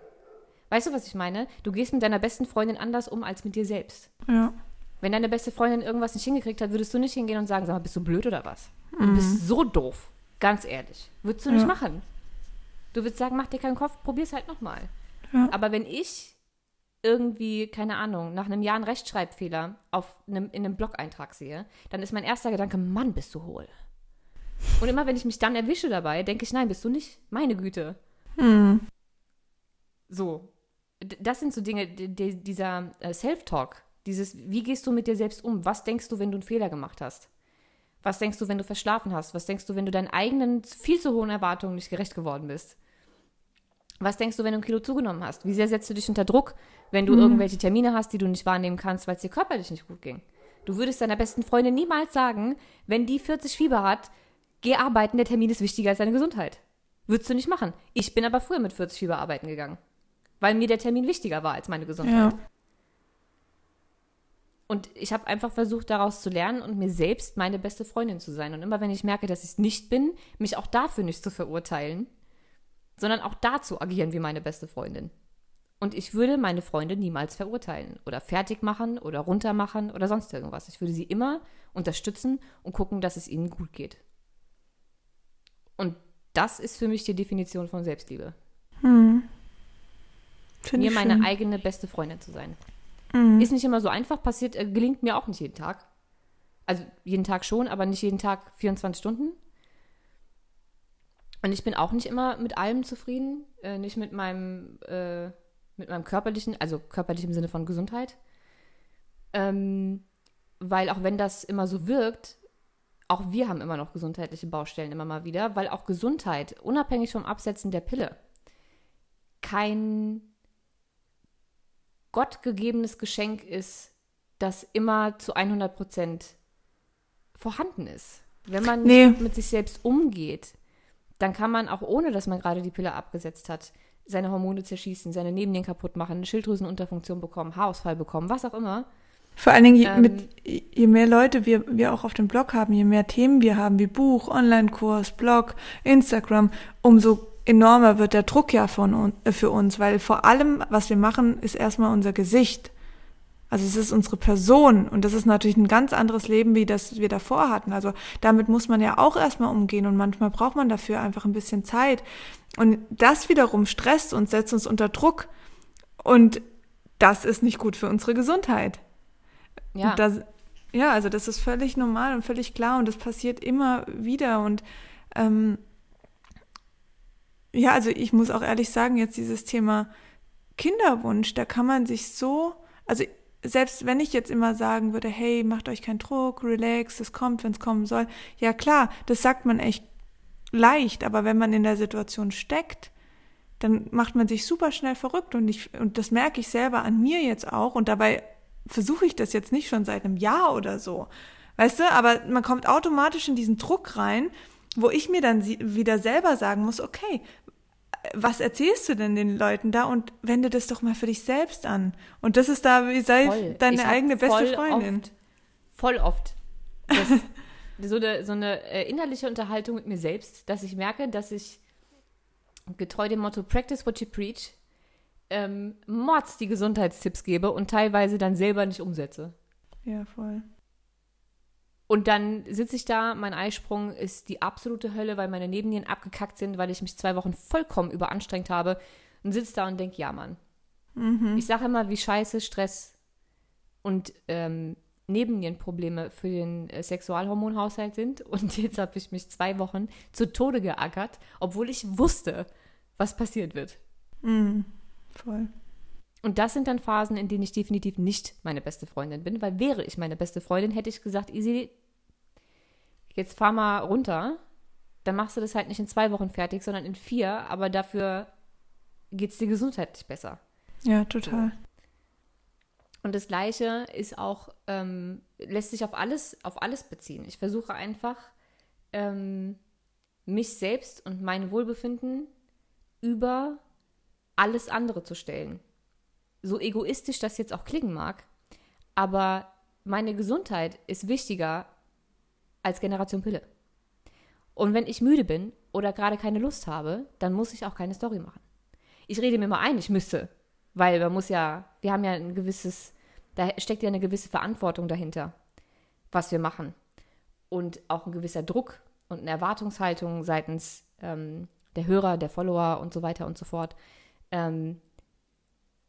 Weißt du, was ich meine? Du gehst mit deiner besten Freundin anders um als mit dir selbst. Ja. Wenn deine beste Freundin irgendwas nicht hingekriegt hat, würdest du nicht hingehen und sagen, sag mal, bist du blöd oder was? Du bist so doof. Ganz ehrlich. Würdest du nicht Ja. machen. Du würdest sagen, mach dir keinen Kopf, probier's halt nochmal. Ja. Aber wenn ich irgendwie, keine Ahnung, nach einem Jahr einen Rechtschreibfehler auf einem, in einem Blog-Eintrag sehe, dann ist mein erster Gedanke, Mann, bist du hohl. Und immer wenn ich mich dann erwische dabei, denke ich, nein, bist du nicht. Meine Güte. Mhm. So. Das sind so Dinge, d- d- dieser äh, Self-Talk, dieses, wie gehst du mit dir selbst um? Was denkst du, wenn du einen Fehler gemacht hast? Was denkst du, wenn du verschlafen hast? Was denkst du, wenn du deinen eigenen viel zu hohen Erwartungen nicht gerecht geworden bist? Was denkst du, wenn du ein Kilo zugenommen hast? Wie sehr setzt du dich unter Druck, wenn du irgendwelche Termine hast, die du nicht wahrnehmen kannst, weil es dir körperlich nicht gut ging? Du würdest deiner besten Freundin niemals sagen, wenn die 40 Fieber hat, geh arbeiten, der Termin ist wichtiger als deine Gesundheit. Würdest du nicht machen. Ich bin aber früher mit 40 Fieber arbeiten gegangen, weil mir der Termin wichtiger war als meine Gesundheit. Ja. Und ich habe einfach versucht, daraus zu lernen und mir selbst meine beste Freundin zu sein. Und immer wenn ich merke, dass ich es nicht bin, mich auch dafür nicht zu verurteilen, sondern auch da zu agieren wie meine beste Freundin. Und ich würde meine Freunde niemals verurteilen oder fertig machen oder runtermachen oder sonst irgendwas. Ich würde sie immer unterstützen und gucken, dass es ihnen gut geht. Und das ist für mich die Definition von Selbstliebe. Finde Mir meine schön. eigene beste Freundin zu sein. Mhm. Ist nicht immer so einfach, passiert, äh, gelingt mir auch nicht jeden Tag. Also jeden Tag schon, aber nicht jeden Tag 24 Stunden. Und ich bin auch nicht immer mit allem zufrieden, äh, nicht mit meinem, äh, mit meinem körperlichen, also körperlich im Sinne von Gesundheit. Ähm, weil auch wenn das immer so wirkt, auch wir haben immer noch gesundheitliche Baustellen immer mal wieder, weil auch Gesundheit, unabhängig vom Absetzen der Pille, kein gottgegebenes Geschenk ist, das immer zu 100 Prozent vorhanden ist. Wenn man Nee. nicht mit sich selbst umgeht, dann kann man auch ohne, dass man gerade die Pille abgesetzt hat, seine Hormone zerschießen, seine Nebennieren kaputt machen, eine Schilddrüsenunterfunktion bekommen, Haarausfall bekommen, was auch immer. Vor allen Dingen, je, Ähm, mit, je mehr Leute wir, wir auch auf dem Blog haben, je mehr Themen wir haben, wie Buch, Online-Kurs, Blog, Instagram, umso enormer wird der Druck ja von, für uns, weil vor allem, was wir machen, ist erstmal unser Gesicht. Also es ist unsere Person und das ist natürlich ein ganz anderes Leben, wie das wir davor hatten. Also damit muss man ja auch erstmal umgehen und manchmal braucht man dafür einfach ein bisschen Zeit. Und das wiederum stresst uns, setzt uns unter Druck und das ist nicht gut für unsere Gesundheit. Ja, Das, ja, also das ist völlig normal und völlig klar und das passiert immer wieder. Und ähm, ja, also ich muss auch ehrlich sagen, jetzt dieses Thema Kinderwunsch, da kann man sich so, also selbst wenn ich jetzt immer sagen würde, hey, macht euch keinen Druck, relax, es kommt, wenn es kommen soll. Ja klar, das sagt man echt leicht, aber wenn man in der Situation steckt, dann macht man sich super schnell verrückt und ich, und das merke ich selber an mir jetzt auch und dabei versuche ich das jetzt nicht schon seit einem Jahr oder so. Weißt du, aber man kommt automatisch in diesen Druck rein, wo ich mir dann wieder selber sagen muss, okay, was erzählst du denn den Leuten da und wende das doch mal für dich selbst an. Und das ist da, wie sei voll. Ich deine hab eigene beste voll Freundin. Oft, voll oft. (laughs) So eine, so eine äh, innerliche Unterhaltung mit mir selbst, dass ich merke, dass ich getreu dem Motto Practice what you preach ähm, Mords die Gesundheitstipps gebe und teilweise dann selber nicht umsetze. Ja, voll. Und dann sitze ich da, mein Eisprung ist die absolute Hölle, weil meine Nebennieren abgekackt sind, weil ich mich zwei Wochen vollkommen überanstrengt habe und sitze da und denke, ja, Mann. Ich sage immer, wie scheiße Stress und ähm, Nebennierenprobleme für den äh, Sexualhormonhaushalt sind. (laughs) Und jetzt habe ich mich zwei Wochen zu Tode geackert, obwohl ich wusste, was passiert wird. Mhm. Voll. Und das sind dann Phasen, in denen ich definitiv nicht meine beste Freundin bin, weil wäre ich meine beste Freundin, hätte ich gesagt, easy, jetzt fahr mal runter, dann machst du das halt nicht in zwei Wochen fertig, sondern in vier, aber dafür geht es dir gesundheitlich besser. Ja, total. Und das Gleiche ist auch, ähm, lässt sich auf alles, auf alles beziehen. Ich versuche einfach, ähm, mich selbst und mein Wohlbefinden über alles andere zu stellen. So egoistisch das jetzt auch klingen mag, aber meine Gesundheit ist wichtiger als Generation Pille. Und wenn ich müde bin oder gerade keine Lust habe, dann muss ich auch keine Story machen. Ich rede mir mal ein, ich müsste, weil man muss ja, wir haben ja ein gewisses, da steckt ja eine gewisse Verantwortung dahinter, was wir machen. Und auch ein gewisser Druck und eine Erwartungshaltung seitens ähm, der Hörer, der Follower und so weiter und so fort. Ähm,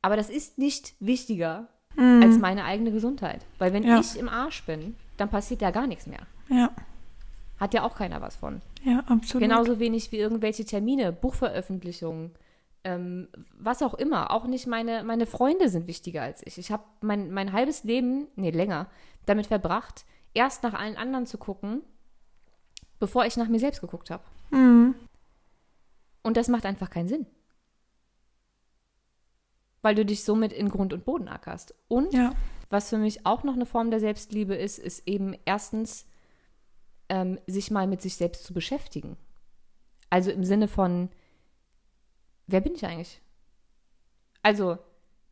aber das ist nicht wichtiger Mhm. als meine eigene Gesundheit. Weil wenn Ja. ich im Arsch bin, dann passiert ja gar nichts mehr. Ja, Hat ja auch keiner was von. ja, absolut. Genauso wenig wie irgendwelche Termine, Buchveröffentlichungen, ähm, was auch immer. Auch nicht meine, meine Freunde sind wichtiger als ich. Ich habe mein, mein halbes Leben, nee, länger, damit verbracht, erst nach allen anderen zu gucken, bevor ich nach mir selbst geguckt habe. Mhm. Und das macht einfach keinen Sinn. Weil du dich somit in Grund und Boden ackerst. Und Ja, was für mich auch noch eine Form der Selbstliebe ist, ist eben erstens, ähm, sich mal mit sich selbst zu beschäftigen. Also im Sinne von, wer bin ich eigentlich? Also,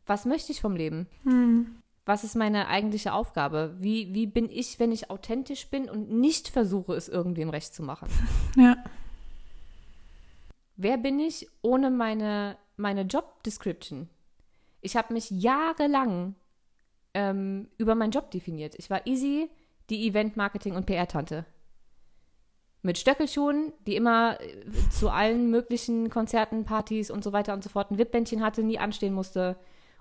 was möchte ich vom Leben? mhm. Was ist meine eigentliche Aufgabe? Wie, wie bin ich, wenn ich authentisch bin und nicht versuche, es irgendwem recht zu machen? (laughs) ja, Wer bin ich ohne meine, meine Job Description? Ich habe mich jahrelang ähm, über meinen Job definiert. Ich war easy die Event Marketing und PR-Tante. Mit Stöckelschuhen, die immer äh, zu allen möglichen Konzerten, Partys und so weiter und so fort ein Wippbändchen hatte, nie anstehen musste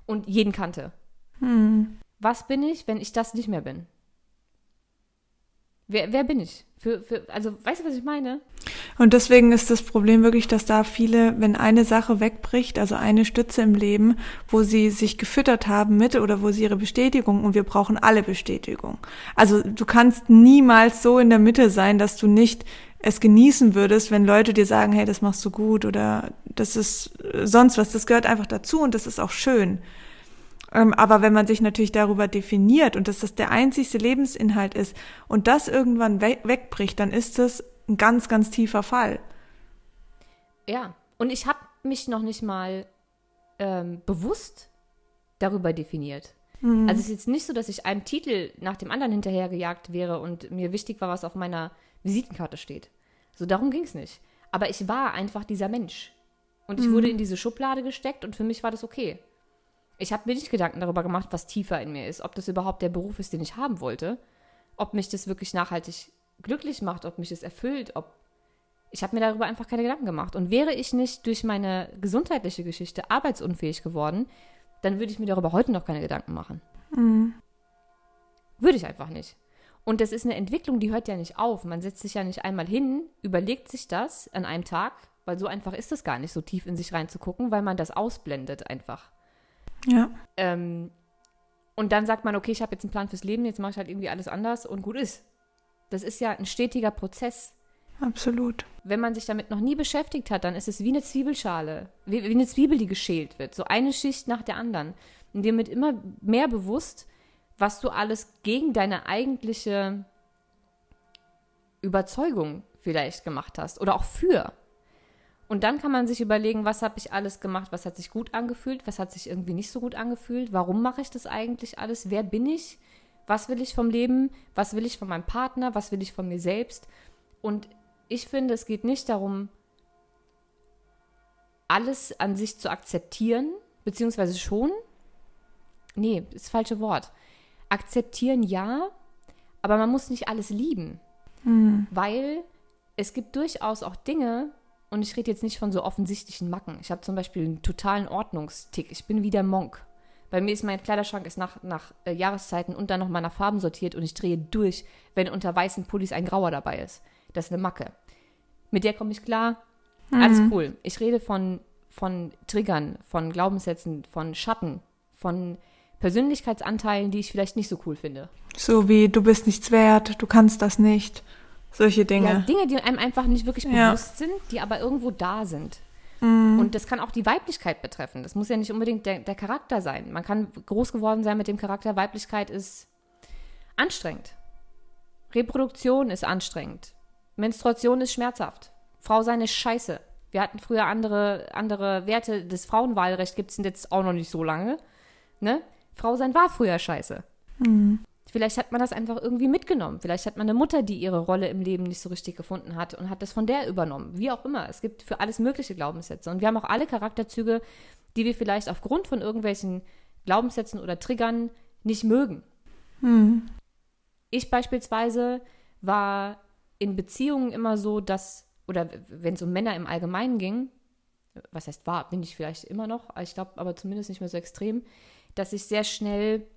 und jeden kannte. mhm. Was bin ich, wenn ich das nicht mehr bin? Wer, wer bin ich? Für, für, also, weißt du, was ich meine? Und deswegen ist das Problem wirklich, dass da viele, wenn eine Sache wegbricht, also eine Stütze im Leben, wo sie sich gefüttert haben mit oder wo sie ihre Bestätigung und wir brauchen alle Bestätigung. Also du kannst niemals so in der Mitte sein, dass du nicht es genießen würdest, wenn Leute dir sagen, hey, das machst du gut oder das ist äh, sonst was. Das gehört einfach dazu und das ist auch schön. Ähm, aber wenn man sich natürlich darüber definiert und dass das der einzigste Lebensinhalt ist und das irgendwann we wegbricht, dann ist das ein ganz, ganz tiefer Fall. Ja, und ich habe mich noch nicht mal ähm, bewusst darüber definiert. Also es ist jetzt nicht so, dass ich einem Titel nach dem anderen hinterhergejagt wäre und mir wichtig war, was auf meiner Visitenkarte steht. So darum ging es nicht. Aber ich war einfach dieser Mensch. Und ich wurde in diese Schublade gesteckt und für mich war das okay. Ich habe mir nicht Gedanken darüber gemacht, was tiefer in mir ist, ob das überhaupt der Beruf ist, den ich haben wollte, ob mich das wirklich nachhaltig glücklich macht, ob mich das erfüllt, ob ich habe mir darüber einfach keine Gedanken gemacht. Und wäre ich nicht durch meine gesundheitliche Geschichte arbeitsunfähig geworden, dann würde ich mir darüber heute noch keine Gedanken machen. Würde ich einfach nicht. Und das ist eine Entwicklung, die hört ja nicht auf. Man setzt sich ja nicht einmal hin, überlegt sich das an einem Tag, weil so einfach ist es gar nicht, so tief in sich reinzugucken, weil man das ausblendet einfach. Ja, Ähm, und dann sagt man, okay, ich habe jetzt einen Plan fürs Leben, jetzt mache ich halt irgendwie alles anders und gut ist. Das ist ja ein stetiger Prozess. absolut. Wenn man sich damit noch nie beschäftigt hat, dann ist es wie eine Zwiebelschale, wie, wie eine Zwiebel, die geschält wird. So eine Schicht nach der anderen. Und dir mit immer mehr bewusst, was du alles gegen deine eigentliche Überzeugung vielleicht gemacht hast oder auch für. Und dann kann man sich überlegen, was habe ich alles gemacht, was hat sich gut angefühlt, was hat sich irgendwie nicht so gut angefühlt, warum mache ich das eigentlich alles, wer bin ich, was will ich vom Leben, was will ich von meinem Partner, was will ich von mir selbst. Und ich finde, es geht nicht darum, alles an sich zu akzeptieren, beziehungsweise schon. Nee, ist das falsche Wort. Akzeptieren ja, aber man muss nicht alles lieben. Weil es gibt durchaus auch Dinge, und ich rede jetzt nicht von so offensichtlichen Macken. Ich habe zum Beispiel einen totalen Ordnungstick. Ich bin wie der Monk. Bei mir ist mein Kleiderschrank ist nach, nach äh, Jahreszeiten und dann nochmal nach Farben sortiert und ich drehe durch, wenn unter weißen Pullis ein grauer dabei ist. Das ist eine Macke. Mit der komme ich klar. Alles cool. Ich rede von, von Triggern, von Glaubenssätzen, von Schatten, von Persönlichkeitsanteilen, die ich vielleicht nicht so cool finde. So wie du bist nichts wert, du kannst das nicht. Solche Dinge. Ja, Dinge, die einem einfach nicht wirklich Ja. bewusst sind, die aber irgendwo da sind. Mhm. Und das kann auch die Weiblichkeit betreffen. Das muss ja nicht unbedingt der, der Charakter sein. Man kann groß geworden sein mit dem Charakter, Weiblichkeit ist anstrengend. Reproduktion ist anstrengend. Menstruation ist schmerzhaft. Frau sein ist scheiße. Wir hatten früher andere, andere Werte. Das Frauenwahlrecht gibt es jetzt auch noch nicht so lange. Ne? Frau sein war früher scheiße. Vielleicht hat man das einfach irgendwie mitgenommen. Vielleicht hat man eine Mutter, die ihre Rolle im Leben nicht so richtig gefunden hat und hat das von der übernommen. Wie auch immer. Es gibt für alles mögliche Glaubenssätze. Und wir haben auch alle Charakterzüge, die wir vielleicht aufgrund von irgendwelchen Glaubenssätzen oder Triggern nicht mögen. Ich beispielsweise war in Beziehungen immer so, dass, oder wenn es um Männer im Allgemeinen ging, was heißt war, bin ich vielleicht immer noch, ich glaube aber zumindest nicht mehr so extrem, dass ich sehr schnell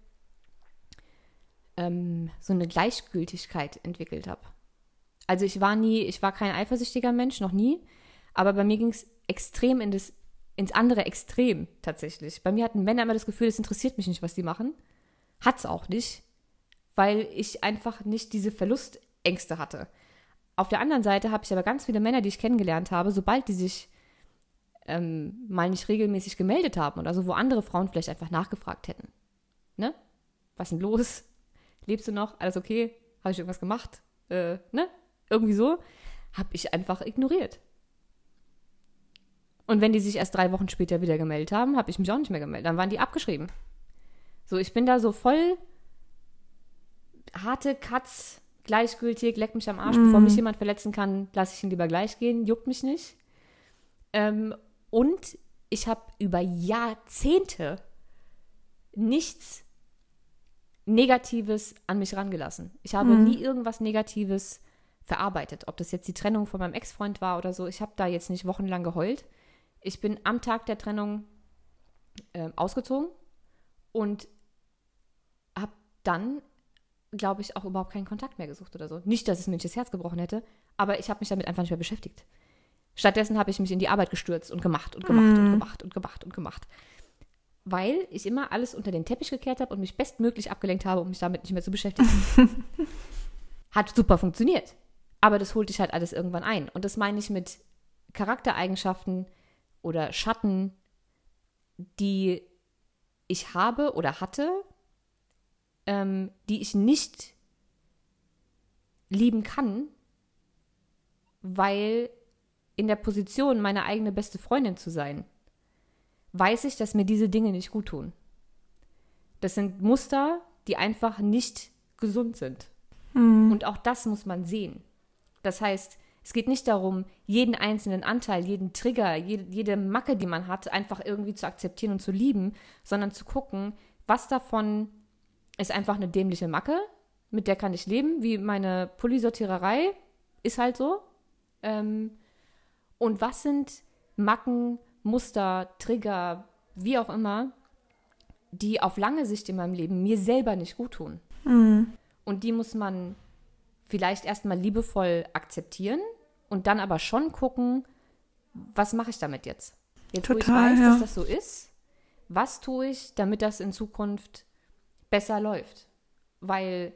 ähm, so eine Gleichgültigkeit entwickelt habe. Also ich war nie, ich war kein eifersüchtiger Mensch, noch nie, aber bei mir ging es extrem in das, ins andere Extrem tatsächlich. Bei mir hatten Männer immer das Gefühl, es interessiert mich nicht, was die machen. Hat's auch nicht, weil ich einfach nicht diese Verlustängste hatte. Auf der anderen Seite habe ich aber ganz viele Männer, die ich kennengelernt habe, sobald die sich ähm, mal nicht regelmäßig gemeldet haben oder so, wo andere Frauen vielleicht einfach nachgefragt hätten. Ne? Was ist denn los? Lebst du noch? Alles okay? Habe ich irgendwas gemacht? Äh, ne? Irgendwie so. Habe ich einfach ignoriert. Und wenn die sich erst drei Wochen später wieder gemeldet haben, habe ich mich auch nicht mehr gemeldet. Dann waren die abgeschrieben. So, ich bin da so voll harte Katz, gleichgültig, leck mich am Arsch, bevor mich jemand verletzen kann, lasse ich ihn lieber gleich gehen, juckt mich nicht. Ähm, und ich habe über Jahrzehnte nichts Negatives an mich rangelassen. Ich habe nie irgendwas Negatives verarbeitet. Ob das jetzt die Trennung von meinem Ex-Freund war oder so, ich habe da jetzt nicht wochenlang geheult. Ich bin am Tag der Trennung ähm, ausgezogen und habe dann, glaube ich, auch überhaupt keinen Kontakt mehr gesucht oder so. Nicht, dass es mir nicht das Herz gebrochen hätte, aber ich habe mich damit einfach nicht mehr beschäftigt. Stattdessen habe ich mich in die Arbeit gestürzt und gemacht und gemacht und gemacht und gemacht und gemacht. Weil ich immer alles unter den Teppich gekehrt habe und mich bestmöglich abgelenkt habe, um mich damit nicht mehr zu beschäftigen. (laughs) Hat super funktioniert. Aber das holt dich halt alles irgendwann ein. Und das meine ich mit Charaktereigenschaften oder Schatten, die ich habe oder hatte, ähm, die ich nicht lieben kann, weil in der Position, meine eigene beste Freundin zu sein, weiß ich, dass mir diese Dinge nicht gut tun. Das sind Muster, die einfach nicht gesund sind. Und auch das muss man sehen. Das heißt, es geht nicht darum, jeden einzelnen Anteil, jeden Trigger, jede, jede Macke, die man hat, einfach irgendwie zu akzeptieren und zu lieben, sondern zu gucken, was davon ist einfach eine dämliche Macke, mit der kann ich leben, wie meine Pullisortiererei, ist halt so. Ähm, und was sind Macken, Muster, Trigger, wie auch immer, die auf lange Sicht in meinem Leben mir selber nicht gut tun? Und die muss man vielleicht erstmal liebevoll akzeptieren und dann aber schon gucken, was mache ich damit jetzt? Jetzt, wo ich Total, weiß, ja. dass das so ist, was tue ich, damit das in Zukunft besser läuft? Weil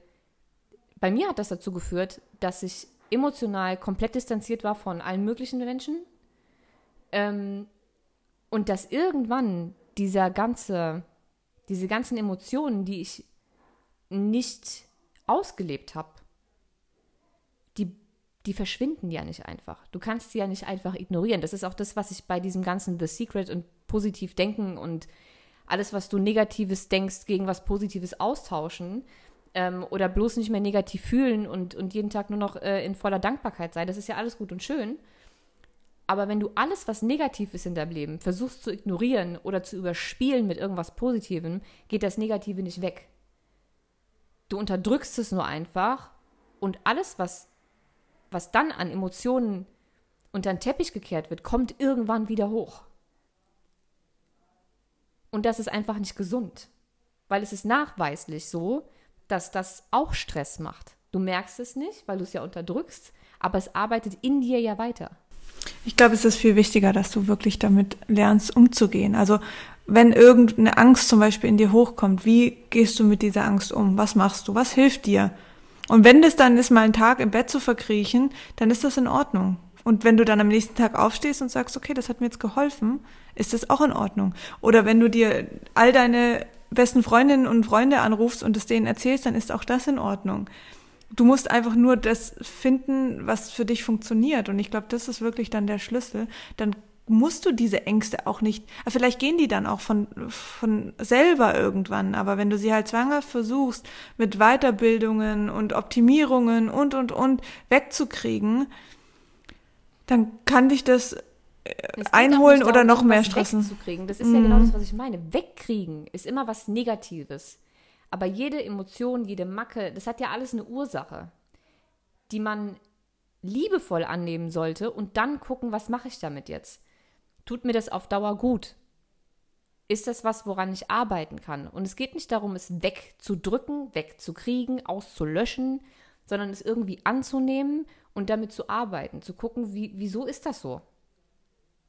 bei mir hat das dazu geführt, dass ich emotional komplett distanziert war von allen möglichen Menschen. Ähm, und dass irgendwann dieser ganze, diese ganzen Emotionen, die ich nicht ausgelebt habe, die, die verschwinden ja nicht einfach. Du kannst sie ja nicht einfach ignorieren. Das ist auch das, was ich bei diesem ganzen The Secret und positiv denken und alles, was du Negatives denkst, gegen was Positives austauschen ähm, oder bloß nicht mehr negativ fühlen und, und jeden Tag nur noch äh, in voller Dankbarkeit sein. Das ist ja alles gut und schön. Aber wenn du alles, was negativ ist in deinem Leben, versuchst zu ignorieren oder zu überspielen mit irgendwas Positivem, geht das Negative nicht weg. Du unterdrückst es nur einfach und alles, was, was dann an Emotionen unter den Teppich gekehrt wird, kommt irgendwann wieder hoch. Und das ist einfach nicht gesund. Weil es ist nachweislich so, dass das auch Stress macht. Du merkst es nicht, weil du es ja unterdrückst, aber es arbeitet in dir ja weiter. Ich glaube, es ist viel wichtiger, dass du wirklich damit lernst, umzugehen. Also wenn irgendeine Angst zum Beispiel in dir hochkommt, wie gehst du mit dieser Angst um? Was machst du? Was hilft dir? Und wenn das dann ist, mal einen Tag im Bett zu verkriechen, dann ist das in Ordnung. Und wenn du dann am nächsten Tag aufstehst und sagst, okay, das hat mir jetzt geholfen, ist das auch in Ordnung. Oder wenn du dir all deine besten Freundinnen und Freunde anrufst und es denen erzählst, dann ist auch das in Ordnung. Du musst einfach nur das finden, was für dich funktioniert. Und ich glaube, das ist wirklich dann der Schlüssel. Dann musst du diese Ängste auch nicht, vielleicht gehen die dann auch von, von selber irgendwann, aber wenn du sie halt zwanghaft versuchst, mit Weiterbildungen und Optimierungen und, und, und wegzukriegen, dann kann dich das äh, einholen oder noch mehr stressen. Wegzukriegen. Das ist mm. ja genau das, was ich meine. Wegkriegen ist immer was Negatives. Aber jede Emotion, jede Macke, das hat ja alles eine Ursache, die man liebevoll annehmen sollte und dann gucken, was mache ich damit jetzt? Tut mir das auf Dauer gut? Ist das was, woran ich arbeiten kann? Und es geht nicht darum, es wegzudrücken, wegzukriegen, auszulöschen, sondern es irgendwie anzunehmen und damit zu arbeiten, zu gucken, wie, wieso ist das so?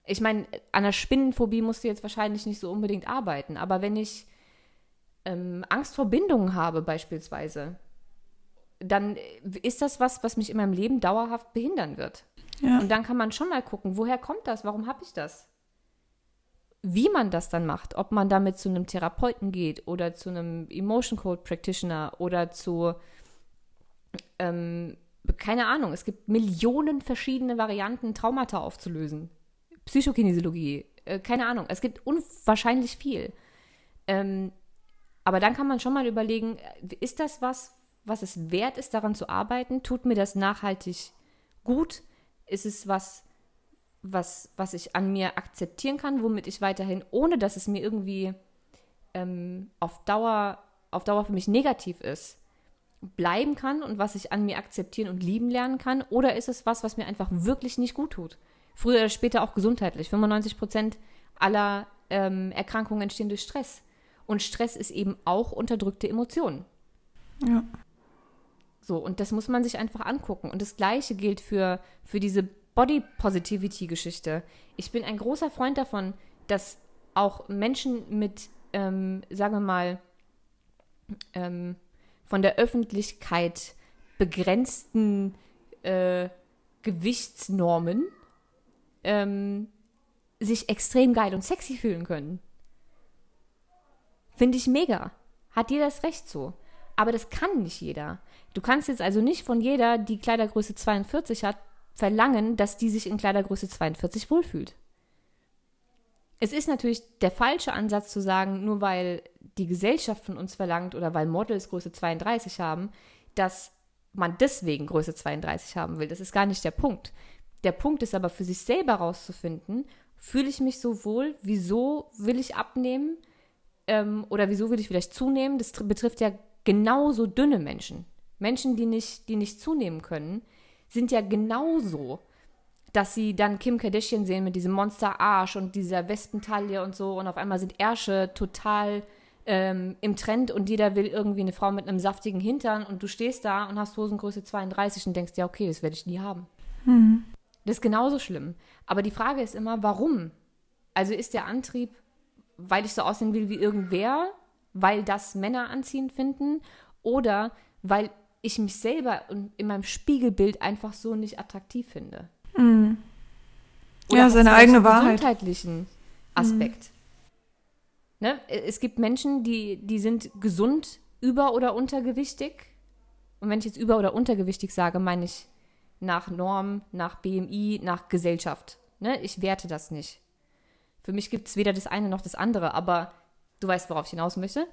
Ich meine, an der Spinnenphobie musst du jetzt wahrscheinlich nicht so unbedingt arbeiten, aber wenn ich ähm, Angst vor Bindungen habe beispielsweise, dann ist das was, was mich in meinem Leben dauerhaft behindern wird. Ja. Und dann kann man schon mal gucken, woher kommt das? Warum habe ich das? Wie man das dann macht, ob man damit zu einem Therapeuten geht oder zu einem Emotion Code Practitioner oder zu ähm, keine Ahnung, es gibt Millionen verschiedene Varianten, Traumata aufzulösen. Psychokinesiologie, äh, keine Ahnung, es gibt unwahrscheinlich viel. Ähm, aber dann kann man schon mal überlegen, ist das was, was es wert ist, daran zu arbeiten? Tut mir das nachhaltig gut? Ist es was, was, was ich an mir akzeptieren kann, womit ich weiterhin, ohne dass es mir irgendwie ähm, auf, Dauer, auf Dauer für mich negativ ist, bleiben kann und was ich an mir akzeptieren und lieben lernen kann? Oder ist es was, was mir einfach wirklich nicht gut tut? Früher oder später auch gesundheitlich. 95 Prozent aller ähm, Erkrankungen entstehen durch Stress. Und Stress ist eben auch unterdrückte Emotionen. Ja. So, und das muss man sich einfach angucken. Und das Gleiche gilt für, für diese Body Positivity-Geschichte. Ich bin ein großer Freund davon, dass auch Menschen mit, ähm, sagen wir mal, ähm, von der Öffentlichkeit begrenzten äh, Gewichtsnormen ähm, sich extrem geil und sexy fühlen können. Finde ich mega. Hat jeder das Recht so. Aber das kann nicht jeder. Du kannst jetzt also nicht von jeder, die Kleidergröße 42 hat, verlangen, dass die sich in Kleidergröße 42 wohlfühlt. Es ist natürlich der falsche Ansatz zu sagen, nur weil die Gesellschaft von uns verlangt oder weil Models Größe 32 haben, dass man deswegen Größe 32 haben will. Das ist gar nicht der Punkt. Der Punkt ist aber für sich selber herauszufinden, fühle ich mich so wohl, wieso will ich abnehmen ähm, oder wieso will ich vielleicht zunehmen. Das betrifft ja genauso dünne Menschen. Menschen, die nicht, die nicht zunehmen können, sind ja genauso, dass sie dann Kim Kardashian sehen mit diesem Monster-Arsch und dieser Wespentaille und so und auf einmal sind Ärsche total ähm, im Trend und jeder will irgendwie eine Frau mit einem saftigen Hintern und du stehst da und hast Hosengröße 32 und denkst, ja, okay, das werde ich nie haben. Mhm. Das ist genauso schlimm. Aber die Frage ist immer, warum? Also ist der Antrieb, weil ich so aussehen will wie irgendwer, weil das Männer anziehend finden oder weil ich mich selber in meinem Spiegelbild einfach so nicht attraktiv finde. Mhm. ja, seine eigene Wahrheit. gesundheitlichen Aspekt. Mhm. Ne? Es gibt Menschen, die, die sind gesund über- oder untergewichtig. Und wenn ich jetzt über- oder untergewichtig sage, meine ich nach Norm, nach BMI, nach Gesellschaft. Ne? Ich werte das nicht. Für mich gibt es weder das eine noch das andere, aber du weißt, worauf ich hinaus möchte.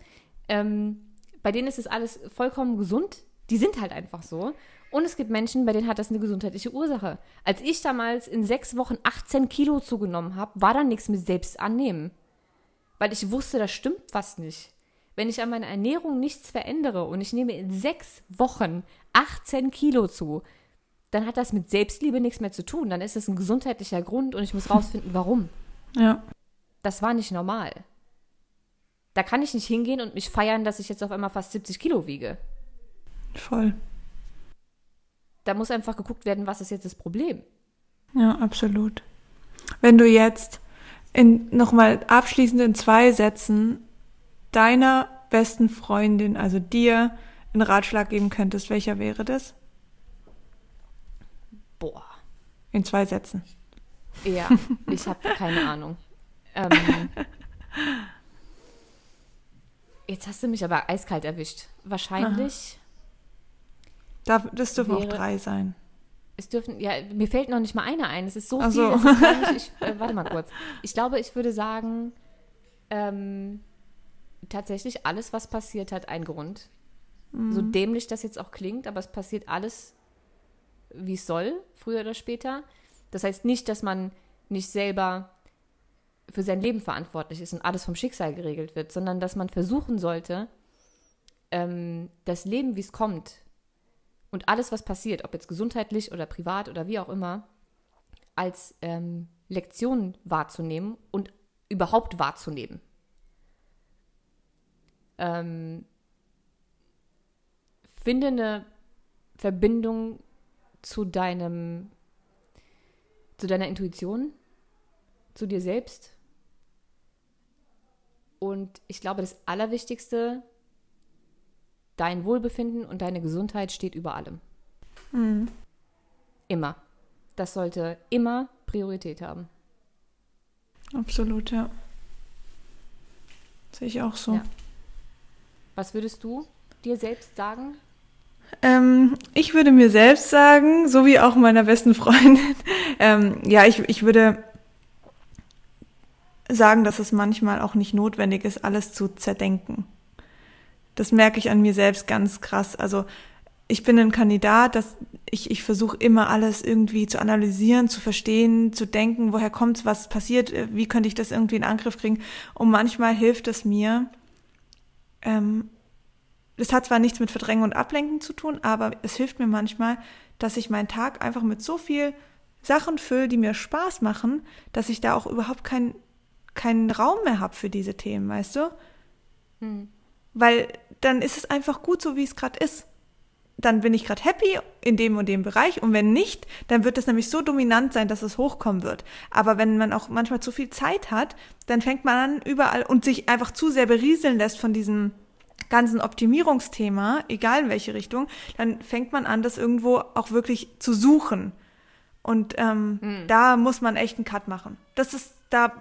Ähm, bei denen ist es alles vollkommen gesund. Die sind halt einfach so. Und es gibt Menschen, bei denen hat das eine gesundheitliche Ursache. Als ich damals in sechs Wochen 18 Kilo zugenommen habe, war da nichts mit Selbstannehmen weil ich wusste, da stimmt was nicht. Wenn ich an meiner Ernährung nichts verändere und ich nehme in sechs Wochen 18 Kilo zu, dann hat das mit Selbstliebe nichts mehr zu tun. Dann ist es ein gesundheitlicher Grund und ich muss (laughs) rausfinden, warum. Ja. Das war nicht normal. Da kann ich nicht hingehen und mich feiern, dass ich jetzt auf einmal fast 70 Kilo wiege. Voll. Da muss einfach geguckt werden, was ist jetzt das Problem. Ja, absolut. Wenn du jetzt in nochmal abschließend in zwei Sätzen deiner besten Freundin, also dir, einen Ratschlag geben könntest, welcher wäre das? Boah. In zwei Sätzen. Ja, ich habe keine Ahnung. Ähm, jetzt hast du mich aber eiskalt erwischt. Wahrscheinlich. Darf, das dürfen auch Wäre- drei sein. Es dürfen, ja, mir fällt noch nicht mal einer ein. Es ist so Ach viel. so. ist ich, äh, warte mal kurz. Ich glaube, ich würde sagen, ähm, tatsächlich alles, was passiert, hat einen Grund. So dämlich das jetzt auch klingt, aber es passiert alles, wie es soll, früher oder später. Das heißt nicht, dass man nicht selber für sein Leben verantwortlich ist und alles vom Schicksal geregelt wird, sondern dass man versuchen sollte, ähm, das Leben, wie es kommt, und alles, was passiert, ob jetzt gesundheitlich oder privat oder wie auch immer, als ähm, Lektion wahrzunehmen und überhaupt wahrzunehmen. Ähm, finde eine Verbindung zu deinem, zu deiner Intuition, zu dir selbst. Und ich glaube, das Allerwichtigste, dein Wohlbefinden und deine Gesundheit steht über allem. Immer. Das sollte immer Priorität haben. Absolut, ja. Sehe ich auch so. Ja. Was würdest du dir selbst sagen? Ähm, ich würde mir selbst sagen, so wie auch meiner besten Freundin, (laughs) ähm, ja, ich, ich würde sagen, dass es manchmal auch nicht notwendig ist, alles zu zerdenken. Das merke ich an mir selbst ganz krass. Also ich bin ein Kandidat, dass ich, ich versuche immer alles irgendwie zu analysieren, zu verstehen, zu denken, woher kommt's, was passiert, äh, wie könnte ich das irgendwie in Angriff kriegen. Und manchmal hilft es mir, ähm, das hat zwar nichts mit Verdrängen und Ablenken zu tun, aber es hilft mir manchmal, dass ich meinen Tag einfach mit so viel Sachen fülle, die mir Spaß machen, dass ich da auch überhaupt keinen keinen Raum mehr habe für diese Themen, weißt du? Weil dann ist es einfach gut so, wie es gerade ist. Dann bin ich gerade happy in dem und dem Bereich und wenn nicht, dann wird es nämlich so dominant sein, dass es hochkommen wird. Aber wenn man auch manchmal zu viel Zeit hat, dann fängt man an überall und sich einfach zu sehr berieseln lässt von diesem ganzen Optimierungsthema, egal in welche Richtung, dann fängt man an, das irgendwo auch wirklich zu suchen. Und ähm, da muss man echt einen Cut machen. Das ist, da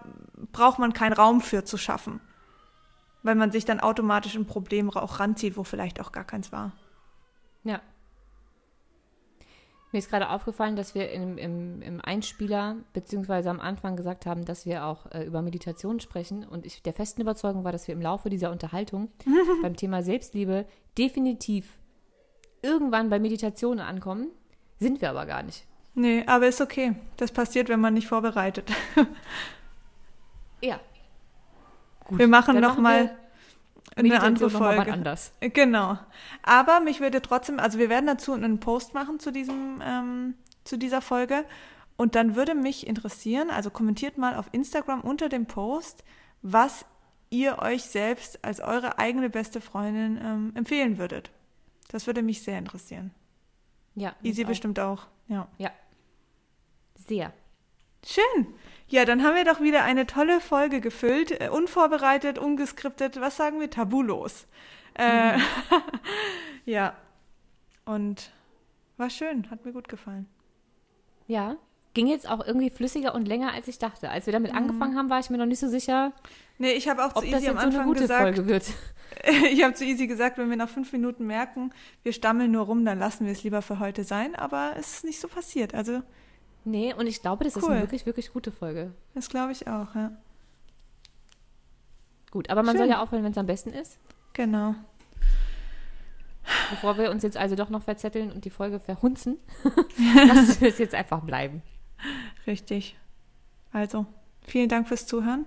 braucht man keinen Raum für zu schaffen. Weil man sich dann automatisch ein Problem auch ranzieht, wo vielleicht auch gar keins war. Ja. Mir ist gerade aufgefallen, dass wir im, im, im Einspieler beziehungsweise am Anfang gesagt haben, dass wir auch äh, über Meditation sprechen. Und ich der festen Überzeugung war, dass wir im Laufe dieser Unterhaltung (laughs) beim Thema Selbstliebe definitiv irgendwann bei Meditation ankommen. Sind wir aber gar nicht. Nee, aber ist okay. Das passiert, wenn man nicht vorbereitet. (laughs) Ja. Gut, wir machen dann noch mal wir eine andere Folge. anders. Genau. Aber mich würde trotzdem, also wir werden dazu einen Post machen zu diesem, ähm, zu dieser Folge. Und dann würde mich interessieren, also kommentiert mal auf Instagram unter dem Post, was ihr euch selbst als eure eigene beste Freundin ähm, empfehlen würdet. Das würde mich sehr interessieren. Ja. Easy auch. bestimmt auch. Ja. Ja. Sehr. Schön. Ja, dann haben wir doch wieder eine tolle Folge gefüllt. Äh, unvorbereitet, ungeskriptet, was sagen wir? Tabulos. Äh, (laughs) ja. Und war schön, hat mir gut gefallen. Ja. Ging jetzt auch irgendwie flüssiger und länger, als ich dachte. Als wir Mhm. damit angefangen haben, war ich mir noch nicht so sicher, Nee, ich habe auch zu ob das Easy am so Anfang gute gesagt, Folge wird. (laughs) ich habe zu Easy gesagt, wenn wir nach fünf Minuten merken, wir stammeln nur rum, dann lassen wir es lieber für heute sein. Aber es ist nicht so passiert. Also, Nee, und ich glaube, das ist Cool. eine wirklich, wirklich gute Folge. das glaube ich auch, ja. Gut, aber man Schön. soll ja aufhören, wenn es am besten ist. Genau. Bevor wir uns jetzt also doch noch verzetteln und die Folge verhunzen, (laughs) lassen wir es jetzt einfach bleiben. Richtig. Also, vielen Dank fürs Zuhören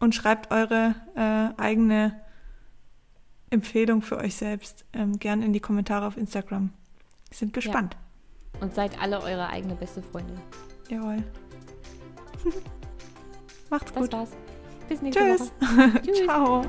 und schreibt eure äh, eigene Empfehlung für euch selbst ähm, gern in die Kommentare auf Instagram. Wir sind gespannt. Und seid alle eure eigene beste Freundin. Jawohl. (laughs) Macht's Das gut. war's. Bis nächste Tschüss. Woche. (laughs) Tschüss. Ciao.